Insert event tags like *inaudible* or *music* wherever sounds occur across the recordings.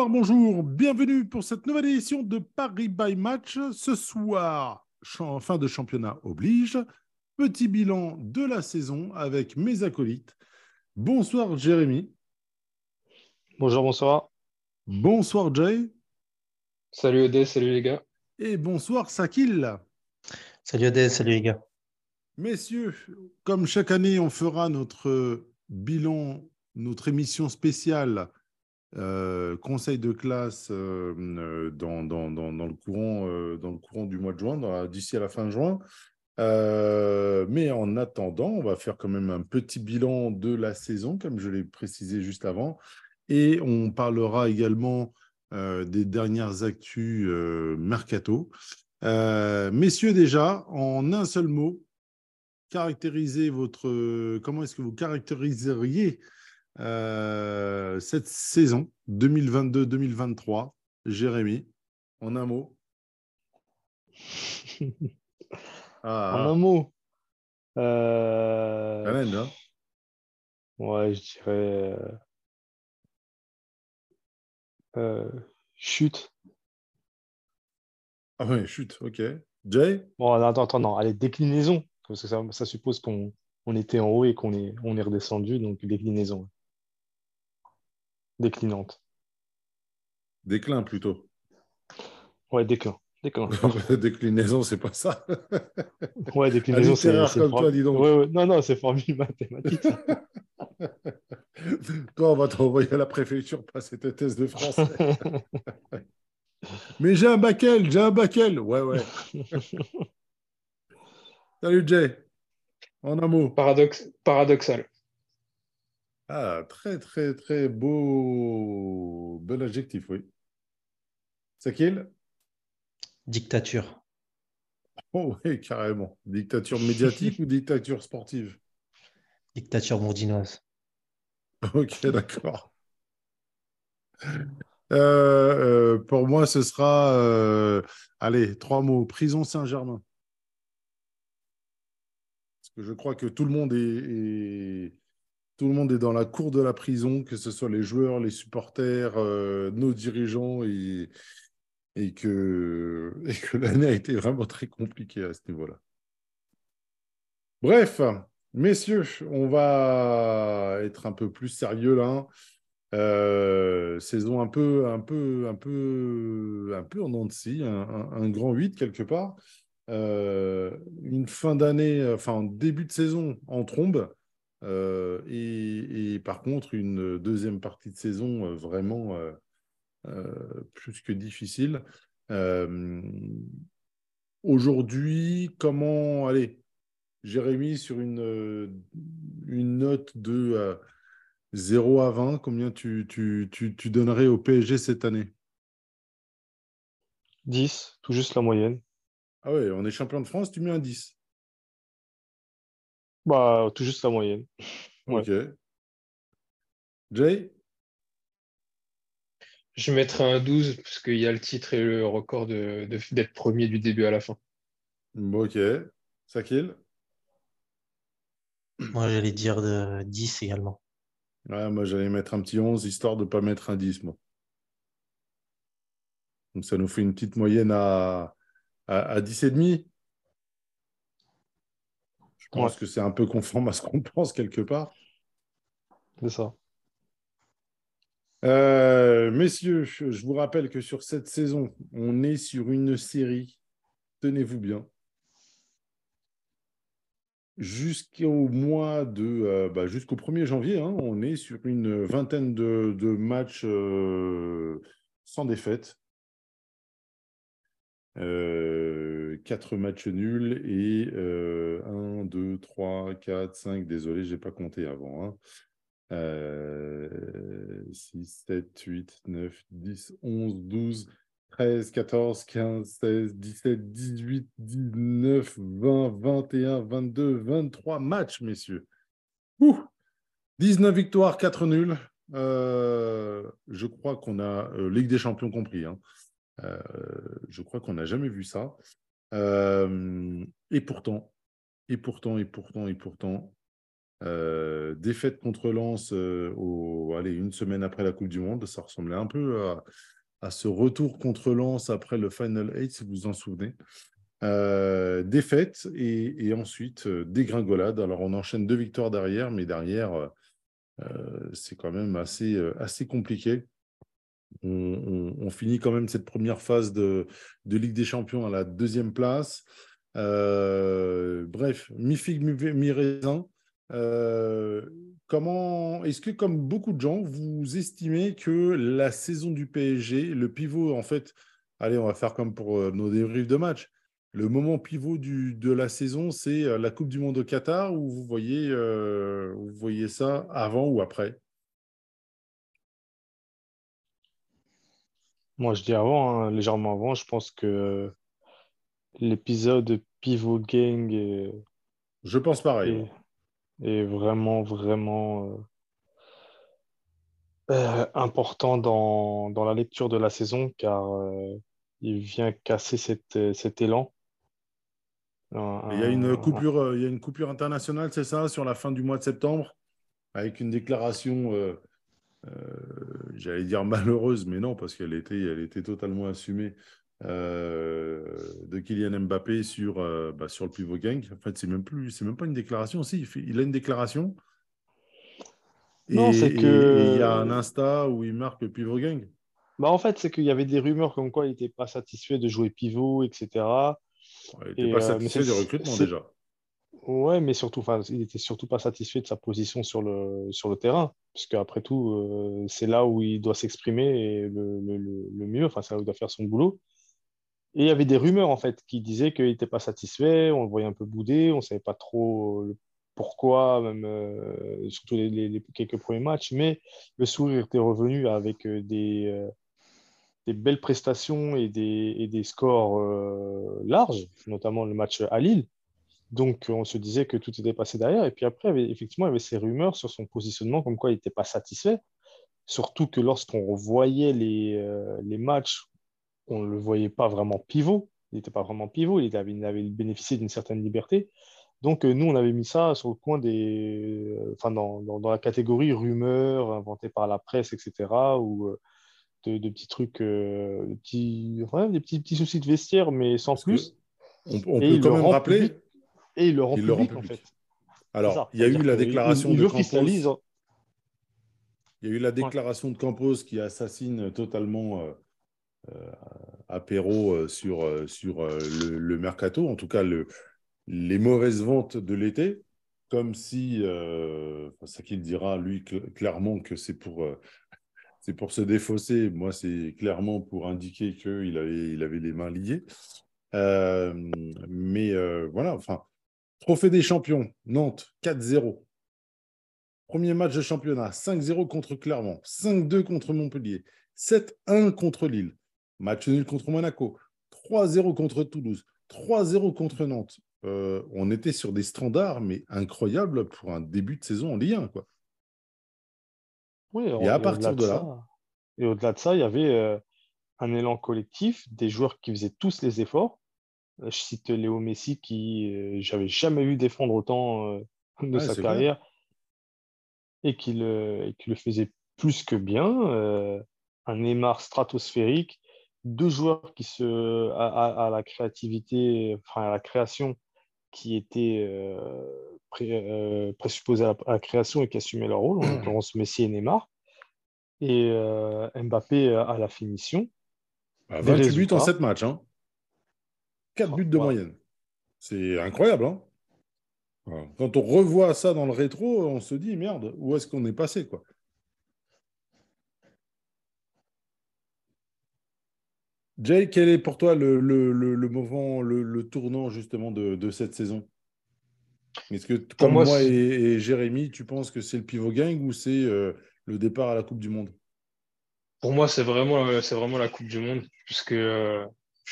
Bonsoir, bonjour, bienvenue pour cette nouvelle édition de Paris by Match. Ce soir, fin de championnat oblige, petit bilan de la saison avec mes acolytes. Bonsoir Jérémy, Bonjour, bonsoir. bonsoir Jay Salut Odé, salut les gars. et bonsoir Sakil. Salut Adèle, salut les gars. Messieurs, comme chaque année, on fera notre bilan, notre émission spéciale euh, conseil de classe euh, euh, dans, le courant, dans le courant du mois de juin, d'ici à la fin juin. Euh, mais en attendant, on va faire quand même un petit bilan de la saison, comme je l'ai précisé juste avant. Et on parlera également des dernières actus mercato. Messieurs, déjà, en un seul mot, caractérisez votre. Comment est-ce que vous caractériseriez euh, cette saison 2022-2023 Jérémy, en un mot. *laughs* Ah, En un mot. Euh, Amen, hein. Ouais, je dirais. euh, euh, chute. Ah ouais, chute, ok. Jay? Bon, attends, attends, non. Allez, déclinaison. Parce que ça, ça suppose qu'on on était en haut et qu'on est, on est redescendu. Donc, déclinaison. Déclinante. Déclin plutôt. Ouais, déclin. Déclin. *laughs* Déclinaison, c'est pas ça. *laughs* Ouais, déclinaison, c'est. littéraire c'est comme for- toi, dis donc. Ouais, ouais. Non, non, c'est formule mathématique. *laughs* Toi, on va t'envoyer à la préfecture passer tes tests de français. Mais j'ai un bac-L, j'ai un bac-L. Ouais, ouais. Salut Jay. En un mot. Paradoxe, paradoxal. Ah, très, très, très beau. Bel adjectif, oui. Sakil? Dictature. Oh, oui, carrément. Dictature *laughs* médiatique ou dictature sportive? Dictature bourdinoise. Ok, *laughs* d'accord. Euh, euh, pour moi, ce sera, euh, allez, trois mots. Prison Saint-Germain. Parce que je crois que tout le monde est, est- tout le monde est dans la cour de la prison, que ce soit les joueurs, les supporters, euh, nos dirigeants, et, *laughs* que, l'année a été vraiment très compliquée à ce niveau-là. Bref, messieurs, on va être un peu plus sérieux là. Euh, saison un peu, un peu, un peu, un peu en scie, un, un- grand 8 quelque part. Euh, une fin d'année, enfin en début de saison en trombe. Euh, et, et par contre, une deuxième partie de saison euh, vraiment euh, plus que difficile. Aujourd'hui, comment, allez, Jérémy, sur une, une note de euh, 0 à 20, combien tu, tu, tu, tu donnerais au PSG cette année? 10, tout juste la moyenne. Ah ouais, on est champion de France, tu mets un 10. Bah, tout juste la moyenne. Ouais. Ok. Jay? Je mettrai un 12 parce qu'il y a le titre et le record de, de- d'être premier du début à la fin. Ok. Sakil? Moi, j'allais dire de 10 également. Ouais, moi, j'allais mettre un petit 11, histoire de ne pas mettre un 10, moi. Donc, ça nous fait une petite moyenne à, à, à 10,5. Je pense Ouais. que c'est un peu conforme à ce qu'on *laughs* pense quelque part. C'est ça. Euh, messieurs, je je vous rappelle que sur cette saison, on est sur une série, tenez-vous bien, jusqu'au mois de, euh, bah, jusqu'au 1er janvier, hein, on est sur une vingtaine de, de matchs euh, sans défaite. Euh, quatre matchs nuls et euh, 1, 2, 3, 4, 5, désolé, je n'ai pas compté avant. hein. Euh, 6, 7, 8, 9, 10, 11, 12, 13, 14, 15, 16, 17, 18, 19, 20, 21, 22, 23 matchs, messieurs. Ouh 19 victoires, 4 nuls. euh, je crois qu'on a, euh, Ligue des Champions compris, hein, euh, je crois qu'on n'a jamais vu ça. Euh, et pourtant, et pourtant, et pourtant, et pourtant, euh, défaite contre Lens euh, au, allez, une semaine après la Coupe du Monde, ça ressemblait un peu à, ce retour contre Lens après le Final 8, si vous vous en souvenez. Euh, défaite et, et ensuite euh, dégringolade. Alors on enchaîne deux victoires derrière, mais derrière, euh, euh, c'est quand même assez, euh, assez compliqué. On, finit quand même cette première phase de, de Ligue des Champions à la deuxième place. Euh, bref, mi-figue, mi- mi-raisin. Euh, comment est-ce que, comme beaucoup de gens, vous estimez que la saison du PSG, le pivot, en fait, allez, on va faire comme pour euh, nos débriefs de match. Le moment pivot de la saison, c'est la Coupe du Monde au Qatar ou vous voyez, vous voyez ça avant ou après? Moi, je dis avant, hein, légèrement avant, je pense que l'épisode Pivot Gang est, Je pense pareil. est- vraiment, vraiment euh, euh, important dans, dans la lecture de la saison, car euh, il vient casser cet, cet élan. Un- Il y a une un- coupure, il y a une coupure internationale, c'est ça, sur la fin du mois de septembre, avec une déclaration, j'allais dire malheureuse, mais non, parce qu'elle était, elle était totalement assumée, euh, de Kylian Mbappé sur, euh, bah, sur le pivot gang. En fait, c'est même plus, c'est même pas une déclaration. Si, il, fait- il a une déclaration. Non, Et- que- et il y a un Insta où il marque pivot gang. Bah, en fait, c'est qu'il y avait des rumeurs comme quoi il n'était pas satisfait de jouer pivot, etc. Ouais, il n'était pas euh, satisfait du recrutement déjà. Ouais, mais surtout, il était surtout pas satisfait de sa position sur le, sur le terrain, puisque après tout, euh, c'est là où il doit s'exprimer le, le, le, mieux, enfin, c'est là où il doit faire son boulot. Et il y avait des rumeurs, en fait, qui disaient qu'il n'était pas satisfait, on le voyait un peu bouder, on ne savait pas trop pourquoi, même euh, surtout les, quelques premiers matchs, mais le sourire était revenu avec euh, des, des belles prestations et des, et des scores larges, notamment le match à Lille. Donc, on se disait que tout était passé derrière. Et puis après, effectivement, il y avait ces rumeurs sur son positionnement, comme quoi il n'était pas satisfait. Surtout que lorsqu'on voyait les, euh, les matchs, on ne le voyait pas vraiment pivot. Il n'était pas vraiment pivot, il avait, il avait bénéficié d'une certaine liberté. Donc, euh, nous, on avait mis ça sur le coin des. euh, Enfin, dans, dans, dans la catégorie rumeurs inventées par la presse, etc. Ou euh, de, de petits trucs, euh, de petits, ouais, des petits, petits soucis de vestiaire, mais sans Parce plus. On, on Et peut quand même rappeler. public. Et il le rend Il le rend public, en public. fait. Alors, ça. il y a eu la déclaration il, il de. Campos. Il y a eu la déclaration de Campos qui assassine totalement euh, euh, Apéro euh, sur, euh, sur euh, le, le mercato, en tout cas le, les mauvaises ventes de l'été, comme si, euh, qu'il dira lui cl- clairement que c'est pour, euh, *laughs* c'est pour se défausser. Moi, c'est clairement pour indiquer qu'il avait, il avait les mains liées. Euh, mais euh, voilà, enfin, trophée des champions, Nantes 4-0. Premier match de championnat, 5-0 contre Clermont, 5-2 contre Montpellier, 7-1 contre Lille, match nul contre Monaco, 3-0 contre Toulouse, 3-0 contre Nantes. Euh, on était sur des standards, mais incroyables pour un début de saison en Ligue 1. Quoi. Oui, Et à partir de là- ça- et au-delà de ça, il y avait euh, un élan collectif, des joueurs qui faisaient tous les efforts. Euh, Je cite Léo Messi qui, euh, j'avais jamais vu défendre autant euh, de sa carrière et qui le, faisait plus que bien. Un Neymar stratosphérique, deux joueurs qui se, à, à- à la créativité, enfin à la création, qui étaient pré- présupposés à la, à la création et qui assumaient leur rôle, en l'occurrence Messi et Neymar. Et Mbappé à la finition. À Des 28 buts en résultats. 7 matchs. Hein. 4 buts de Wow. moyenne. C'est incroyable. Hein Voilà. Quand on revoit ça dans le rétro, on se dit merde, où est-ce qu'on est passé quoi? Jay, quel est pour toi le, le, le, le moment, le, tournant justement de, de cette saison? Est-ce que, comme moi, moi, et, Jérémy, tu penses que c'est le pivot gang ou c'est euh, le départ à la Coupe du Monde? Pour moi, c'est vraiment, euh, c'est vraiment la Coupe du Monde, puisque euh,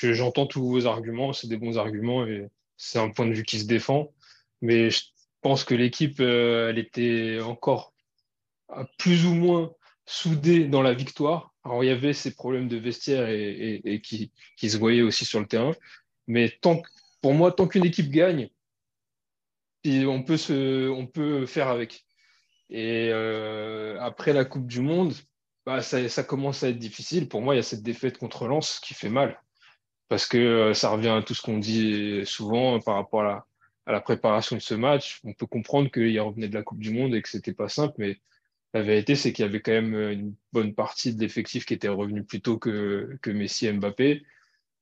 j'entends tous vos arguments, c'est des bons arguments et c'est un point de vue qui se défend. Mais je pense que l'équipe, euh, elle était encore à plus ou moins soudés dans la victoire. Alors, il y avait ces problèmes de vestiaire et, qui, se voyaient aussi sur le terrain. Mais tant, pour moi, tant qu'une équipe gagne, on peut, se, on peut faire avec. Et euh, après la Coupe du Monde, bah, ça, ça, commence à être difficile. Pour moi, il y a cette défaite contre Lens qui fait mal. Parce que euh, ça revient à tout ce qu'on dit souvent par rapport à la, préparation de ce match. On peut comprendre qu'il revenait de la Coupe du Monde et que c'était pas simple, mais la vérité, c'est qu'il y avait quand même une bonne partie de l'effectif qui était revenu plus tôt que, Messi et Mbappé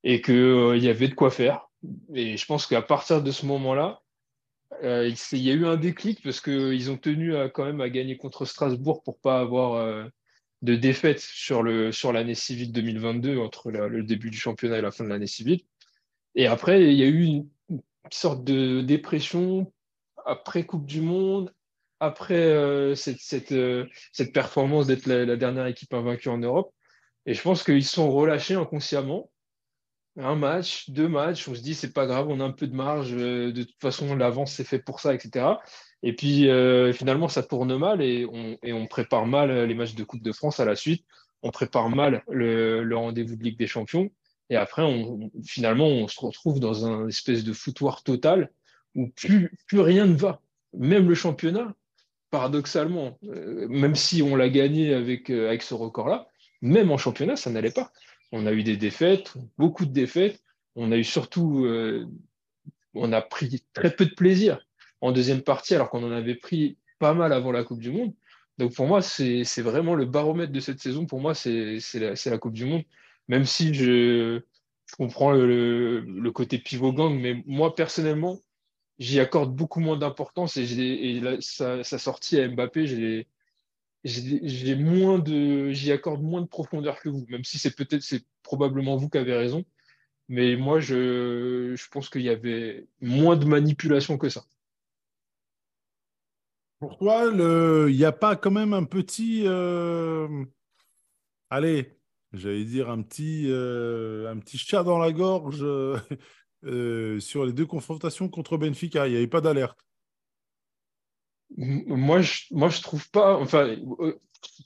et qu'il euh, y avait de quoi faire. Et je pense qu'à partir de ce moment-là, euh, il, y a eu un déclic parce qu'ils ont tenu quand même à gagner contre Strasbourg pour pas avoir euh, de défaite sur l'année sur civile 2022 entre le début du championnat et la fin de l'année civile. Et après, il y a eu une, sorte de dépression après Coupe du Monde, après euh, cette, cette, cette, performance d'être la, la, dernière équipe invaincue en Europe. Et je pense qu'ils sont relâchés inconsciemment un match, deux matchs, on se dit c'est pas grave, on a un peu de marge, euh, de toute façon l'avance c'est fait pour ça, etc. Et puis euh, finalement ça tourne mal et on, prépare mal les matchs de Coupe de France à la suite, on prépare mal le, rendez-vous de Ligue des Champions et après finalement on se retrouve dans un espèce de foutoir total où plus, rien ne va, même le championnat, paradoxalement, euh, même si on l'a gagné avec ce record-là, même en championnat ça n'allait pas. On a eu des défaites, beaucoup de défaites. On a eu surtout, euh, on a pris très peu de plaisir en deuxième partie, alors qu'on en avait pris pas mal avant la Coupe du Monde. Donc pour moi, c'est vraiment le baromètre de cette saison. Pour moi, c'est la, Coupe du Monde. Même si je, comprends le, côté pivot gang, mais moi personnellement, j'y accorde beaucoup moins d'importance et, sa, sortie à Mbappé, j'ai j'ai moins de, j'y accorde moins de profondeur que vous, même si c'est peut-être, c'est probablement vous qui avez raison. Mais moi, je, je pense qu'il y avait moins de manipulation que ça. Pour toi, il n'y a pas quand même un petit, euh, allez, j'allais dire un petit, euh, un petit chat dans la gorge euh, *laughs* sur les deux confrontations contre Benfica. Il n'y avait pas d'alerte. Moi, je, moi, je trouve pas. Enfin, euh,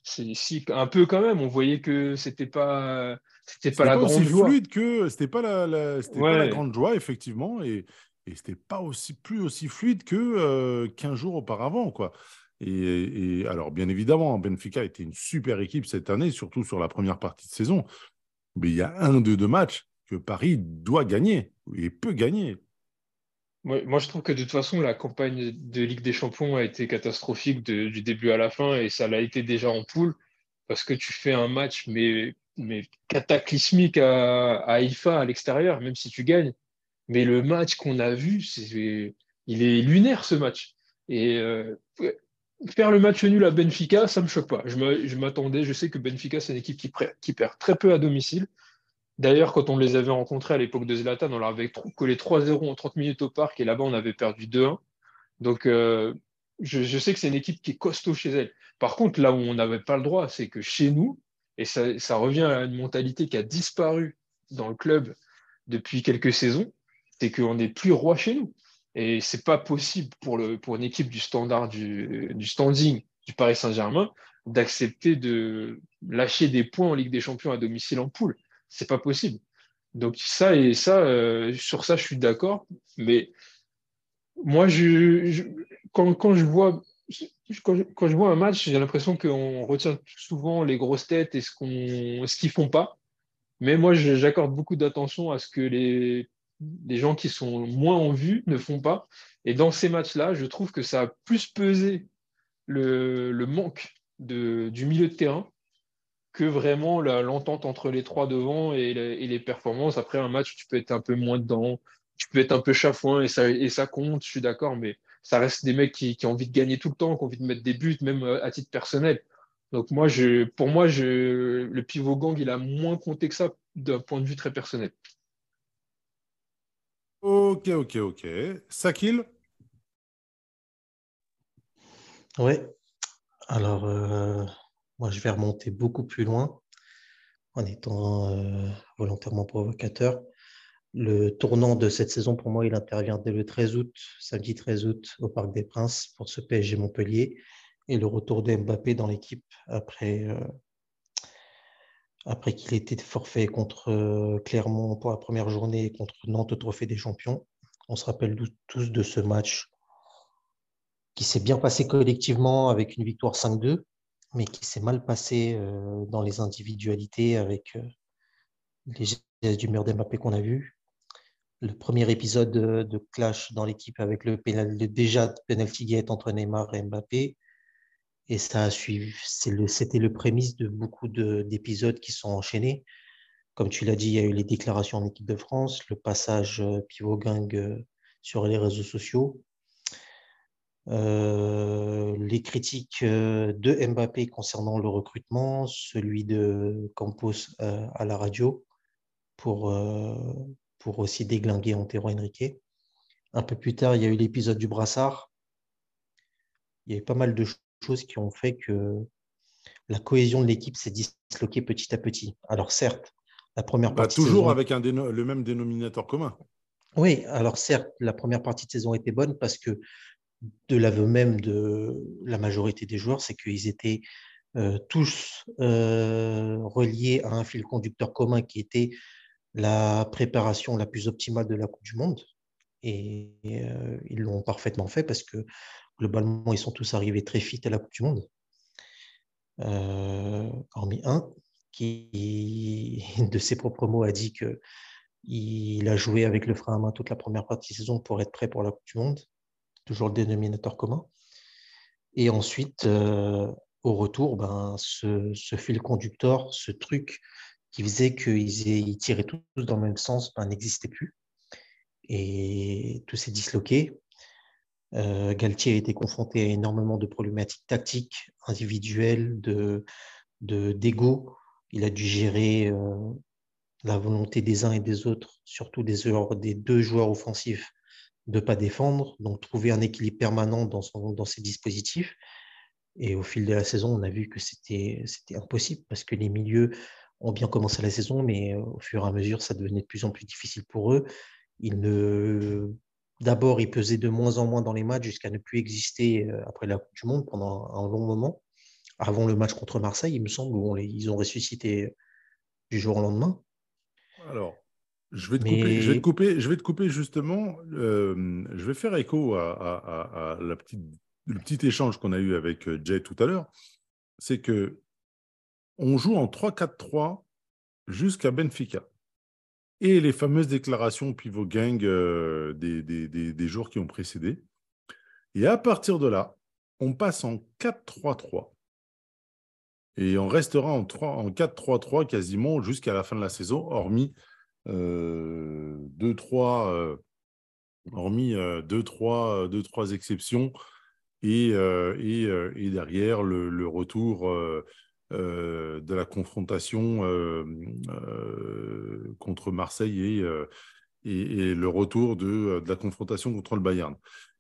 c'est si un peu quand même. On voyait que c'était pas, c'était pas la grande joie. fluide que c'était pas la, la c'était pas la grande joie effectivement, et, et c'était pas aussi plus aussi fluide que euh, 15 jours auparavant, quoi. Et, et, alors, bien évidemment, Benfica était une super équipe cette année, surtout sur la première partie de saison. Mais il y a un de deux matchs que Paris doit gagner et peut gagner. Moi, je trouve que de toute façon, la campagne de Ligue des Champions a été catastrophique du début à la fin et ça l'a été déjà en poule parce que tu fais un match mais, cataclysmique à, à Haïfa à l'extérieur, même si tu gagnes. Mais le match qu'on a vu, il est lunaire ce match. Et euh, faire le match nul à Benfica, ça me choque pas. Je m'attendais, je sais que Benfica, c'est une équipe qui, qui perd très peu à domicile. D'ailleurs, quand on les avait rencontrés à l'époque de Zlatan, on leur avait collé 3-0 en 30 minutes au parc et là-bas, on avait perdu 2-1. Donc, euh, je, sais que c'est une équipe qui est costaud chez elle. Par contre, là où on n'avait pas le droit, c'est que chez nous, et ça, revient à une mentalité qui a disparu dans le club depuis quelques saisons, c'est qu'on n'est plus roi chez nous. Et c'est pas possible pour, une équipe du standard du standing du Paris Saint-Germain d'accepter de lâcher des points en Ligue des Champions à domicile en poule c'est pas possible. Donc ça et ça, euh, sur ça, je suis d'accord. Mais moi, quand, je vois un match, j'ai l'impression qu'on retient souvent les grosses têtes et ce qu'ils font pas. Mais moi, j'accorde beaucoup d'attention à ce que les, gens qui sont moins en vue ne font pas. Et dans ces matchs-là, je trouve que ça a plus pesé le, manque du milieu de terrain que vraiment l'entente entre les trois devant et, les performances. Après un match, tu peux être un peu moins dedans, tu peux être un peu chafouin et ça, et ça compte, je suis d'accord, mais ça reste des mecs qui, ont envie de gagner tout le temps, qui ont envie de mettre des buts, même euh, à titre personnel. Donc moi, je, pour moi, je, le pivot gang, il a moins compté que ça d'un point de vue très personnel. Ok, ok, ok. Sakil? Oui. Alors, euh, moi, je vais remonter beaucoup plus loin en étant euh, volontairement provocateur. Le tournant de cette saison, pour moi, il intervient dès le 13 août, samedi 13 août, au Parc des Princes pour ce PSG Montpellier. et le retour de Mbappé dans l'équipe après, après qu'il ait été forfait contre Clermont pour la première journée contre Nantes au Trophée des Champions. On se rappelle tous de ce match qui s'est bien passé collectivement avec une victoire 5-2, mais qui s'est mal passé dans les individualités avec les gestes du mur d'Mbappé qu'on a vu. Le premier épisode de, clash dans l'équipe avec le, le déjà penalty gate entre Neymar et Mbappé. Et ça a suivi, c'était le, prémisse de beaucoup d'épisodes qui sont enchaînés. Comme tu l'as dit, il y a eu les déclarations en équipe de France, le passage euh, pivot gang euh, sur les réseaux sociaux, euh, les critiques de Mbappé concernant le recrutement, celui de Campos à la radio pour, pour aussi déglinguer Antero Henrique. Un peu plus tard, il y a eu l'épisode du brassard. Il y a eu pas mal de choses qui ont fait que la cohésion de l'équipe s'est disloquée petit à petit. Alors certes, la première bah, partie... toujours avec un le même dénominateur commun. Oui, alors certes, la première partie de saison était bonne parce que de l'aveu même de la majorité des joueurs, c'est qu'ils étaient euh, tous euh, reliés à un fil conducteur commun qui était la préparation la plus optimale de la Coupe du Monde. Et euh, ils l'ont parfaitement fait parce que globalement, ils sont tous arrivés très fit à la Coupe du Monde. Hormis un qui, *laughs* de ses propres mots, a dit qu'il a joué avec le frein à main toute la première partie de saison pour être prêt pour la Coupe du Monde. Toujours le dénominateur commun. Et ensuite, euh, au retour, ben, ce, fil conducteur, ce truc qui faisait qu'ils tiraient tous dans le même sens, ben, n'existait plus. Et tout s'est disloqué. Euh, Galtier a été confronté à énormément de problématiques tactiques, individuelles, de d'ego. Il a dû gérer euh, la volonté des uns et des autres, surtout des, des deux joueurs offensifs, de ne pas défendre, donc trouver un équilibre permanent dans, son, dans ses dispositifs. Et au fil de la saison, on a vu que c'était impossible parce que les milieux ont bien commencé la saison, mais euh, au fur et à mesure, ça devenait de plus en plus difficile pour eux. Ils ne D'abord, il pesait de moins en moins dans les matchs jusqu'à ne plus exister euh, après la Coupe du Monde pendant un long moment. Avant le match contre Marseille, il me semble, où ils ont ressuscité du jour au lendemain. Alors, je vais te, couper, je vais te, couper, je vais te couper justement. Euh, je vais faire écho à, la petite, le petit échange qu'on a eu avec euh, Jay tout à l'heure. C'est que on joue en 3-4-3 jusqu'à Benfica et les fameuses déclarations pivot gang euh, des, des, jours qui ont précédé. Et à partir de là, on passe en 4-3-3. Et on restera en, 3, en 4-3-3 quasiment jusqu'à la fin de la saison, hormis 2-3 euh, hormis 2-3 euh, exceptions et, et, et, derrière le, retour euh, de la confrontation euh, euh, contre Marseille et, et, le retour de, la confrontation contre le Bayern.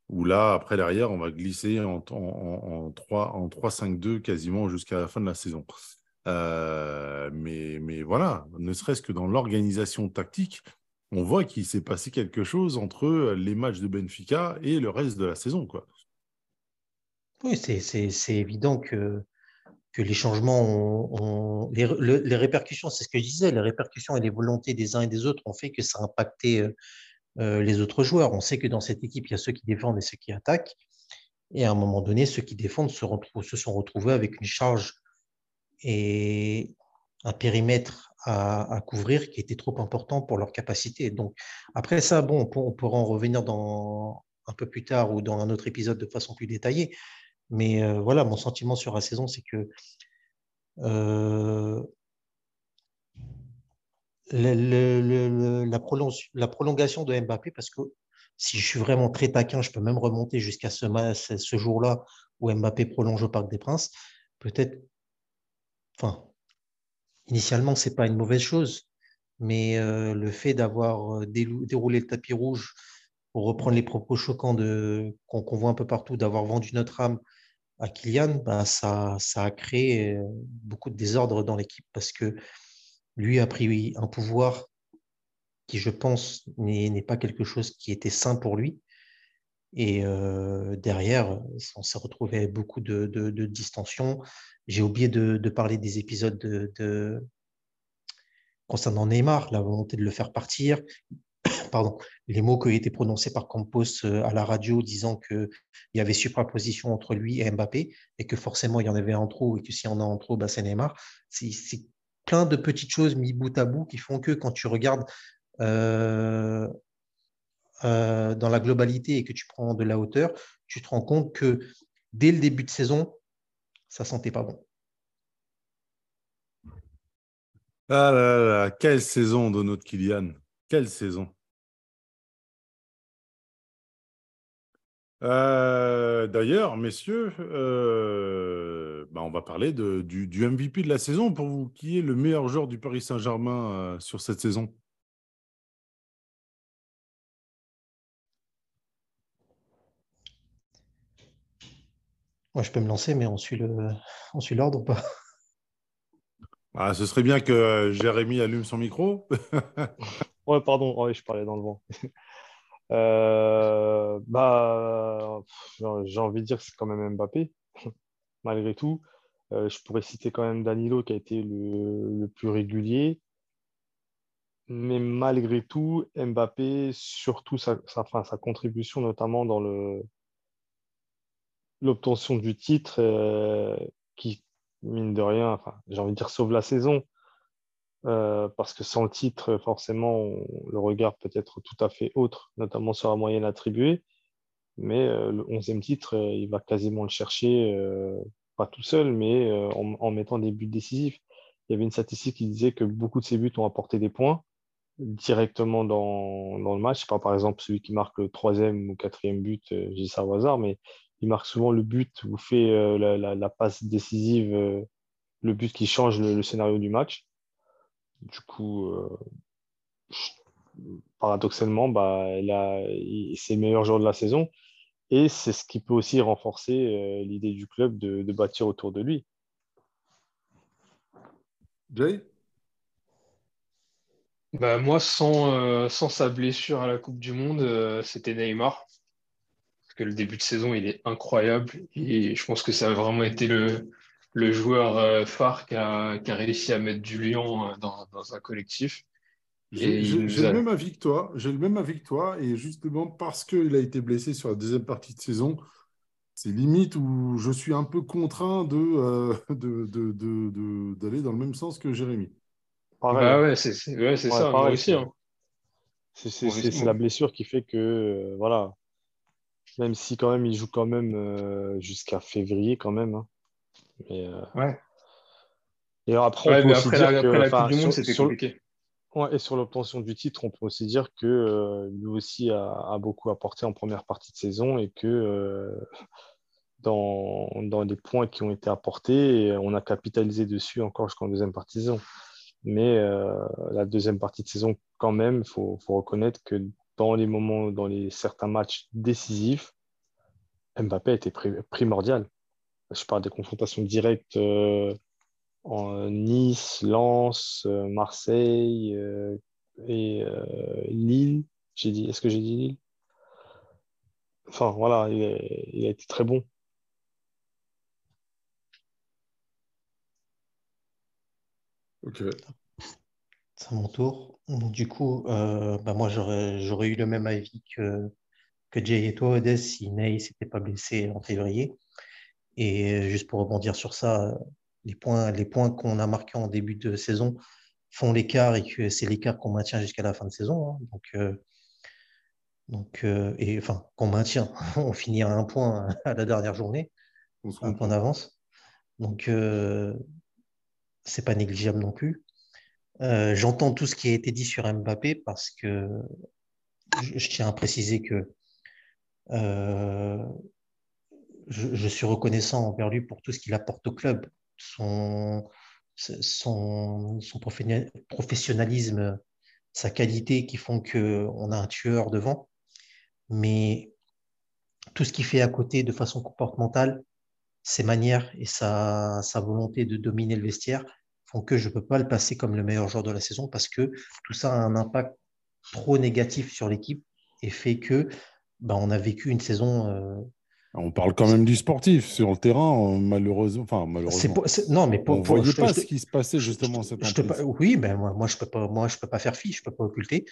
Où là, après, derrière, on va glisser en, en, 3-5-2 quasiment jusqu'à la fin de la saison. Mais, mais voilà, ne serait-ce que dans l'organisation tactique, on voit qu'il s'est passé quelque chose entre les matchs de Benfica et le reste de la saison. Quoi. Oui, c'est évident que que les changements ont, les, répercussions, c'est ce que je disais, les répercussions et les volontés des uns et des autres ont fait que ça a impacté euh, euh, les autres joueurs. On sait que dans cette équipe, il y a ceux qui défendent et ceux qui attaquent. Et à un moment donné, ceux qui défendent se sont retrouvés avec une charge et un périmètre à, couvrir qui était trop important pour leur capacité. Donc, après ça, bon, on, pourra en revenir dans, un peu plus tard ou dans un autre épisode de façon plus détaillée. Mais euh, voilà, mon sentiment sur la saison, c'est que euh, la, prolongation de Mbappé, parce que si je suis vraiment très taquin, je peux même remonter jusqu'à ce, ce jour-là où Mbappé prolonge au Parc des Princes. Peut-être, enfin, initialement, ce n'est pas une mauvaise chose, mais euh, le fait d'avoir déroulé le tapis rouge pour reprendre les propos choquants qu'on voit un peu partout, d'avoir vendu notre âme à Kylian, bah, ça, ça a créé euh, beaucoup de désordre dans l'équipe parce que lui a pris un pouvoir qui, je pense, n'est pas quelque chose qui était sain pour lui. Et derrière, on s'est retrouvé avec beaucoup de, de, distension. J'ai oublié de, parler des épisodes de, concernant Neymar, la volonté de le faire partir. *coughs* Pardon, les mots qui ont été prononcés par Campos à la radio disant qu'il y avait supraposition entre lui et Mbappé et que forcément il y en avait en trop et que si on a en trop, bah, c'est Neymar. C'est plein de petites choses mis bout à bout qui font que quand tu regardes dans la globalité et que tu prends de la hauteur, tu te rends compte que dès le début de saison, ça sentait pas bon. Ah là là, quelle saison de notre Kylian. Quelle saison. Euh, d'ailleurs, messieurs, euh, bah, on va parler de, du, MVP de la saison pour vous. Qui est le meilleur joueur du Paris Saint-Germain sur cette saison? Moi, je peux me lancer, mais on suit l'ordre ou pas? Ah, Ce serait bien que euh, Jérémy allume son micro. *laughs* ouais, pardon, je parlais dans le vent. *laughs* Euh, bah, j'ai envie de dire que c'est quand même Mbappé, *laughs* malgré tout. Euh, je pourrais citer quand même Danilo qui a été le, plus régulier. Mais malgré tout, Mbappé, surtout sa, sa, sa contribution, notamment dans le, l'obtention du titre euh, qui, mine de rien, enfin, j'ai envie de dire, sauve la saison. Euh, parce que sans le titre, forcément, le regard peut être tout à fait autre, notamment sur la moyenne attribuée. Mais euh, le 11e titre, il va quasiment le chercher, pas tout seul, mais en, mettant des buts décisifs. Il y avait une statistique qui disait que beaucoup de ces buts ont apporté des points directement dans, le match. Pas par exemple celui qui marque le troisième ou quatrième but, j'ai ça au hasard, mais il marque souvent le but ou fait euh, la, passe décisive, euh, le but qui change le, scénario du match. Du coup, euh, paradoxalement, bah, c'est le meilleur joueur de la saison. Et c'est ce qui peut aussi renforcer l'idée du club de, bâtir autour de lui. Jay? Bah, Moi, sans, sans sa blessure à la Coupe du Monde, c'était Neymar le début de saison, il est incroyable. Et je pense que ça a vraiment été le, le joueur euh, phare qui a, qui a, réussi à mettre du lion euh, dans, dans un collectif. J'ai le même avis que toi. J'ai le même avis que toi. Et justement, parce qu'il a été blessé sur la deuxième partie de saison, c'est limite où je suis un peu contraint de, euh, de, de, de, d'aller dans le même sens que Jérémy. Bah ouais, c'est ouais, ça, moi aussi. Hein. C'est la blessure qui fait que, voilà, même si quand même il joue quand même euh, jusqu'à février quand même. Hein. Mais, euh, Ouais. Et après, on peut aussi dire que, la Coupe du Monde, c'était compliqué. Ouais, et sur l'obtention du titre, on peut aussi dire que euh, lui aussi a, a, beaucoup apporté en première partie de saison et que dans, dans, les points qui ont été apportés, on a capitalisé dessus encore jusqu'en deuxième partie de saison. Mais la deuxième partie de saison, quand même, il faut, faut, reconnaître que dans les moments, dans les certains matchs décisifs, Mbappé était primordial. Je parle des confrontations directes euh, en Nice, Lens, euh, Marseille euh, et Lille. J'ai dit, est-ce que j'ai dit Lille? Enfin voilà, il a, été très bon. Ok. C'est à mon tour. Du coup, euh, bah, moi, j'aurais eu le même avis que, que Jay et toi, Odès, si Ney s'était pas blessé en février. Et juste pour rebondir sur ça, les points, les points qu'on a marqués en début de saison font l'écart et que c'est l'écart qu'on maintient jusqu'à la fin de saison. Hein. Donc, euh, donc euh, et enfin, qu'on maintient. *laughs* On finit à un point à la dernière journée, un point d'avance. Donc, c'est pas négligeable non plus. Euh, j'entends tout ce qui a été dit sur Mbappé parce que je, tiens à préciser que euh, je, suis reconnaissant envers lui pour tout ce qu'il apporte au club, son, son, son professionnalisme, sa qualité qui font qu'on a un tueur devant. Mais tout ce qu'il fait à côté de façon comportementale, ses manières et sa, sa volonté de dominer le vestiaire, font que je ne peux pas le passer comme le meilleur joueur de la saison parce que tout ça a un impact trop négatif sur l'équipe et fait que ben, on a vécu une saison. euh, On parle quand même du sportif. Sur le terrain, malheureusement. Enfin, malheureusement. non, mais pour, on pour- voyait je pas je ce qui se passait justement je- cette oui, ben moi, moi je peux pas, moi je peux pas faire fi, je peux pas occulter.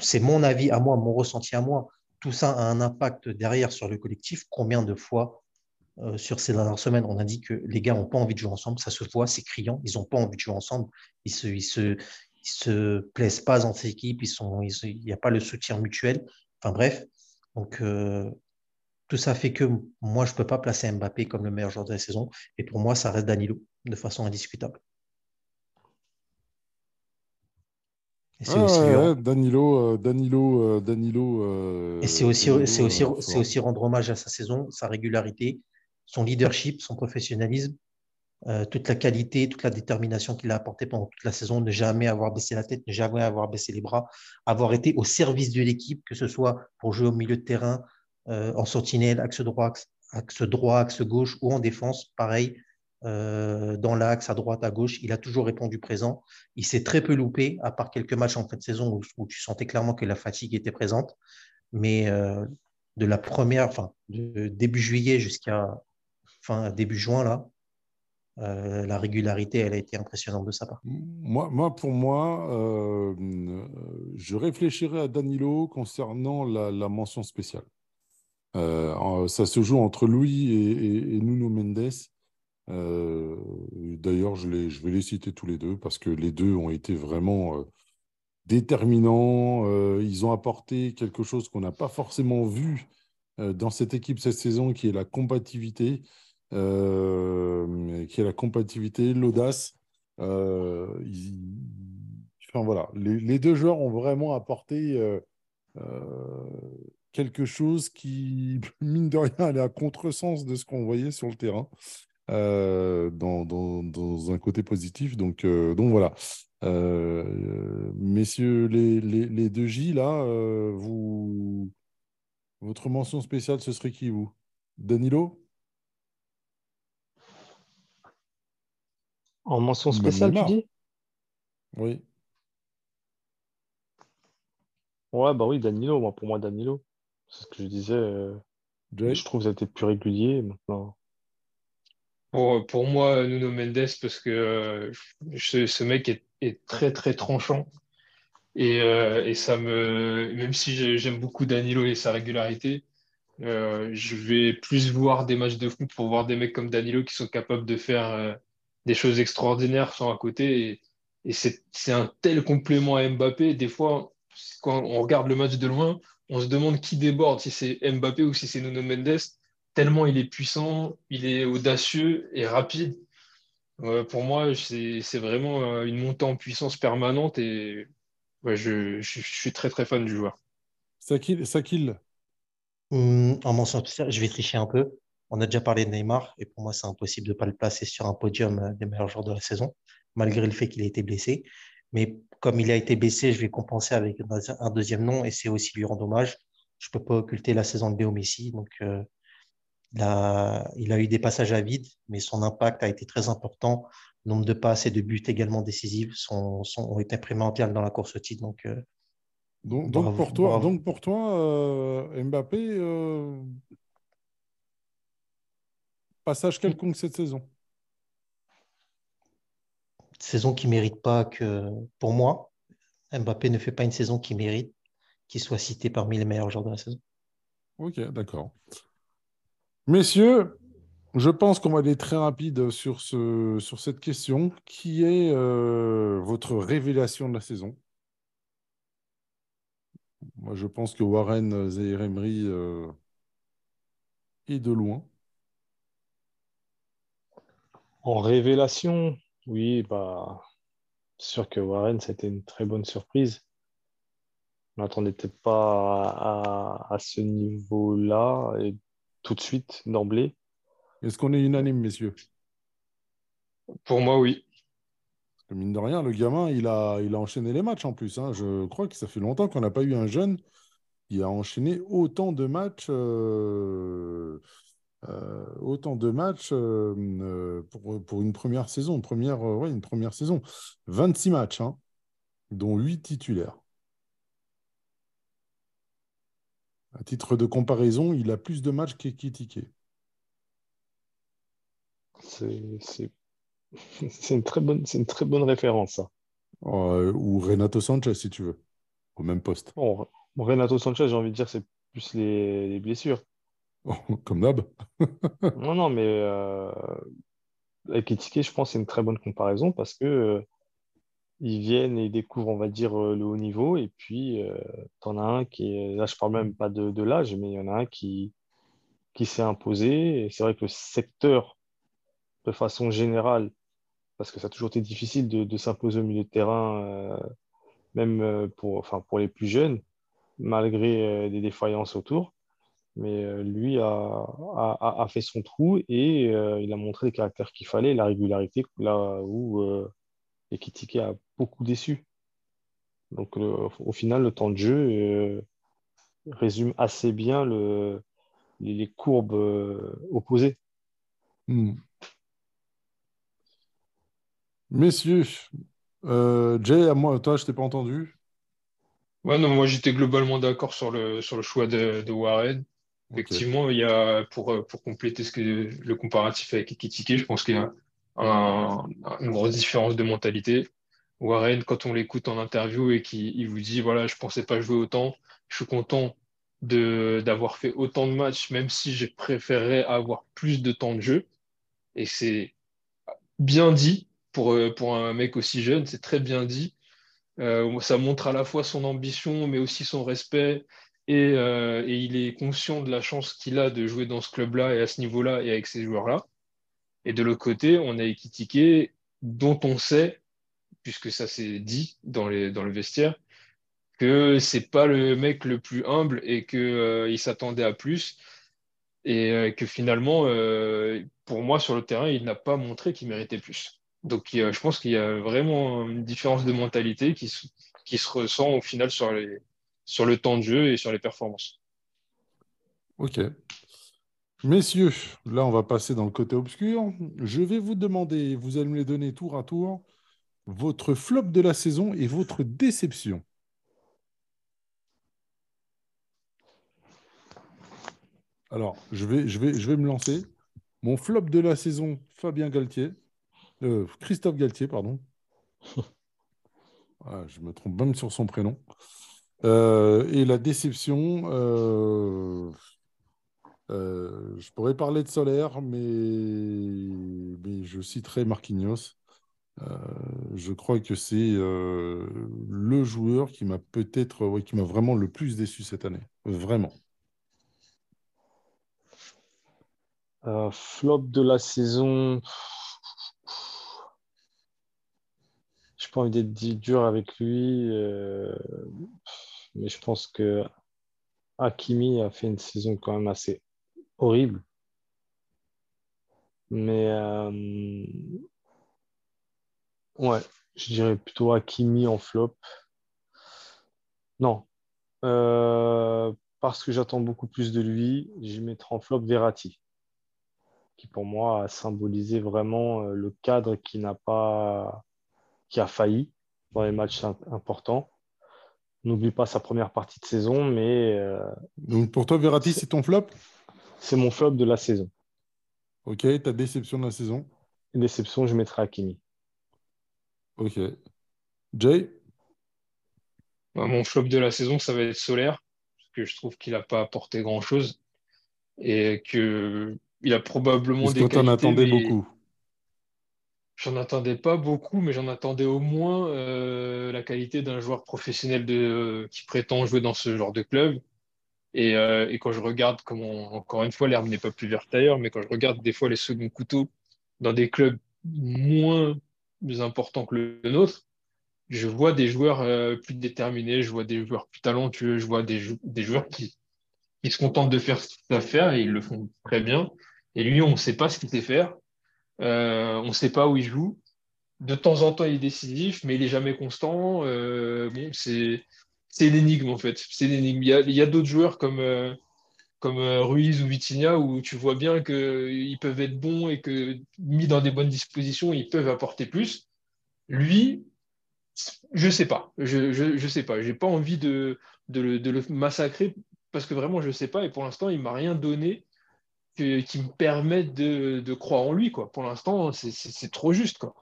C'est mon avis à moi, mon ressenti à moi. Tout ça a un impact derrière sur le collectif. Combien de fois euh, sur ces dernières semaines, on a dit que les gars n'ont pas envie de jouer ensemble, ça se voit, c'est criant, ils n'ont pas envie de jouer ensemble, ils se, ils se, ils se plaisent pas dans ces équipes, ils sont, il n'y a pas le soutien mutuel. Enfin bref, donc euh, tout ça fait que moi, je ne peux pas placer Mbappé comme le meilleur joueur de la saison. Et pour moi, ça reste Danilo de façon indiscutable. Et Ah aussi, ouais, Danilo, euh, Danilo, Danilo. et c'est aussi, c'est aussi, c'est aussi rendre hommage à sa saison, sa régularité, son leadership, son professionnalisme, euh, toute la qualité, toute la détermination qu'il a apporté pendant toute la saison, ne jamais avoir baissé la tête, ne jamais avoir baissé les bras, avoir été au service de l'équipe, que ce soit pour jouer au milieu de terrain, euh, en sentinelle, axe droit, axe, droit, axe gauche ou en défense, pareil, euh, dans l'axe, à droite, à gauche, il a toujours répondu présent. Il s'est très peu loupé, à part quelques matchs en fin de saison où, où tu sentais clairement que la fatigue était présente. Mais de la première, enfin, de début juillet jusqu'à fin début juin, là, euh, la régularité, elle a été impressionnante de sa part. Moi, pour moi, euh, je réfléchirais à Danilo concernant la, mention spéciale. Euh, ça se joue entre Louis et, Nuno Mendes. D'ailleurs, je, je vais les citer tous les deux parce que les deux ont été vraiment déterminants. Ils ont apporté quelque chose qu'on n'a pas forcément vu dans cette équipe cette saison, qui est la combativité, euh, qui est la combativité, l'audace. Euh, Enfin voilà, les, deux joueurs ont vraiment apporté euh, quelque chose qui, *laughs* mine de rien, allait à contresens de ce qu'on voyait sur le terrain, dans, un côté positif. Donc, donc voilà. Messieurs, les, deux J, là, votre mention spéciale, ce serait qui, vous? Danilo? En mention spéciale, tu dis? Oui. Ouais, bah oui, Danilo, moi, pour moi, Danilo. C'est ce que je disais. euh, je trouve que ça a été plus régulier maintenant. Pour, pour moi, Nuno Mendes, parce que euh, ce, ce mec est, est très très tranchant. Et, euh, et ça me, même si j'ai- j'aime beaucoup Danilo et sa régularité, euh, je vais plus voir des matchs de foot pour voir des mecs comme Danilo qui sont capables de faire euh, des choses extraordinaires sont à côté. Et, et c'est, un tel complément à Mbappé. Des fois, quand on regarde le match de loin, on se demande qui déborde, si c'est Mbappé ou si c'est Nuno Mendes, tellement il est puissant, il est audacieux et rapide. Euh, pour moi, c'est, vraiment euh, une montée en puissance permanente et ouais, je, je- je suis très très fan du joueur. Sakil, Sakil. En mention spéciale, je vais tricher un peu. On a déjà parlé de Neymar et pour moi, c'est impossible de ne pas le placer sur un podium euh, des meilleurs joueurs de la saison, malgré le fait qu'il ait été blessé. Mais comme il a été blessé, je vais compenser avec un- deuxième nom et c'est aussi lui rendre hommage. Je ne peux pas occulter la saison de Léo Messi. Donc, euh, il a, il a eu des passages à vide, mais son impact a été très important. Nombre de passes et de buts également décisifs sont, sont, ont été primordiales dans la course au titre. Donc, euh, Donc, donc Bravo, pour toi, donc pour toi Mbappé, euh, passage quelconque cette saison. saison qui mérite pas que, pour moi, Mbappé ne fait pas une saison qui mérite qu'il soit cité parmi les meilleurs joueurs de la saison. Ok, d'accord. Messieurs, je pense qu'on va aller très rapide sur, ce, sur cette question. Qui est euh, votre révélation de la saison Moi, je pense que Warren Zaïre-Emery euh, est de loin. En révélation, oui, bah, sûr que Warren, c'était une très bonne surprise. On n'attendait peut-être pas à, à- à ce niveau-là et tout de suite, d'emblée. Est-ce qu'on est unanime, messieurs? Pour moi, oui. Parce que mine de rien, le gamin, il a, il a enchaîné les matchs en plus. hein. Je crois que ça fait longtemps qu'on n'a pas eu un jeune qui a enchaîné autant de matchs, euh, euh, autant de matchs euh, euh, pour, pour une première saison. Première, euh, ouais, une première saison. 26 matchs, hein, dont 8 titulaires. À titre de comparaison, il a plus de matchs qu'Ekitike. C'est *laughs* une, très bonne, une très bonne référence, ça. Ou Renato Sanchez, si tu veux, au même poste. Bon, Renato Sanchez, j'ai envie de dire, c'est plus les, blessures. *laughs* Comme d'hab. *laughs* non, non, mais euh, avec Ekitike, je pense que c'est une très bonne comparaison parce que euh, ils viennent et découvrent, on va dire, euh, le haut niveau. Et puis, tu en as un qui est, là, je parle même pas de, l'âge, mais il y en a un qui, qui s'est imposé. Et c'est vrai que le secteur, de façon générale, parce que ça a toujours été difficile de, s'imposer au milieu de terrain, même pour, enfin, pour les plus jeunes, malgré des défaillances autour. Mais lui a, a, a, fait son trou et il a montré les caractères qu'il fallait, la régularité, là où et Kitike a beaucoup déçu. Donc au final, le temps de jeu euh, résume assez bien le, les, courbes euh, opposées. Hmm. Messieurs, euh, Jay, à moi, toi, je t'ai pas entendu. Ouais, non, moi j'étais globalement d'accord sur le, sur le choix de, Warren. Effectivement, il y a, pour, pour compléter ce que, le comparatif avec Ekitike, je pense qu'il y a une grosse différence de mentalité. Warren, quand on l'écoute en interview et qu'il vous dit voilà, je pensais pas jouer autant, je suis content d'avoir fait autant de matchs, même si j'ai préféré avoir plus de temps de jeu. Et c'est bien dit pour, pour un mec aussi jeune, c'est très bien dit. Euh, ça montre à la fois son ambition, mais aussi son respect. Et, euh, et il est conscient de la chance qu'il a de jouer dans ce club-là et à ce niveau-là et avec ces joueurs-là. Et de l'autre côté, on a Ekitike, dont on sait, puisque ça s'est dit dans, le vestiaire, que c'est pas le mec le plus humble et qu'il euh, s'attendait à plus. Et euh, que finalement, pour moi, sur le terrain, il n'a pas montré qu'il méritait plus. Donc, je pense qu'il y a vraiment une différence de mentalité qui se ressent au final sur, les, sur le temps de jeu et sur les performances. Ok. Messieurs, là, on va passer dans le côté obscur. Je vais vous demander, vous allez me les donner tour à tour, votre flop de la saison et votre déception. Alors, je vais, je vais, je vais me lancer. Mon flop de la saison, Fabien Galtier. Euh, Christophe Galtier, pardon. *laughs* je me trompe même sur son prénom. Euh, et la déception, euh, euh, je pourrais parler de Solaire, mais, je citerai Marquinhos. Je crois que c'est le joueur qui m'a peut-être, qui m'a vraiment le plus déçu cette année. Vraiment. flop de la saison. Pas envie d'être dur avec lui, mais je pense que Hakimi a fait une saison quand même assez horrible. Mais euh, ouais, je dirais plutôt Hakimi en flop. Non. Euh, parce que j'attends beaucoup plus de lui, je mettrai en flop Verratti, qui pour moi a symbolisé vraiment euh, le cadre qui n'a pas qui a failli dans les matchs importants. N'oublie pas sa première partie de saison, mais. Donc pour toi, Verratti, c'est ton flop? C'est mon flop de la saison. Ok, ta déception de la saison? Déception, je mettrai Akimi. Ok. Jay? Bah, Mon flop de la saison, ça va être Solaire, parce que je trouve qu'il n'a pas apporté grand-chose et qu'il a probablement des qualités. en attendais beaucoup? J'en attendais pas beaucoup, mais j'en attendais au moins euh, la qualité d'un joueur professionnel de, qui prétend jouer dans ce genre de club. Euh, et, quand je regarde, encore une fois, l'herbe n'est pas plus verte ailleurs, mais quand je regarde des fois les seconds couteaux dans des clubs moins importants que le nôtre, je vois des joueurs euh, plus déterminés, je vois des joueurs plus talentueux, je vois des, joueurs qui, se contentent de faire ce qu'ils savent faire et ils le font très bien. Et lui, on ne sait pas ce qu'il sait faire, euh, on ne sait pas où il joue. De temps en temps, il est décisif, mais il n'est jamais constant. bon, c'est c'est l'énigme en fait. C'est l'énigme. Il y a, d'autres joueurs comme, euh, comme euh, Ruiz ou Vitinha où tu vois bien qu'ils peuvent être bons et que mis dans des bonnes dispositions, ils peuvent apporter plus. Lui, je sais pas. Je, je, sais pas. J'ai pas envie de, de, le, massacrer parce que vraiment, je ne sais pas. Et pour l'instant, il ne m'a rien donné qui me permette de, croire en lui. Quoi. Pour l'instant, c'est trop juste. Quoi.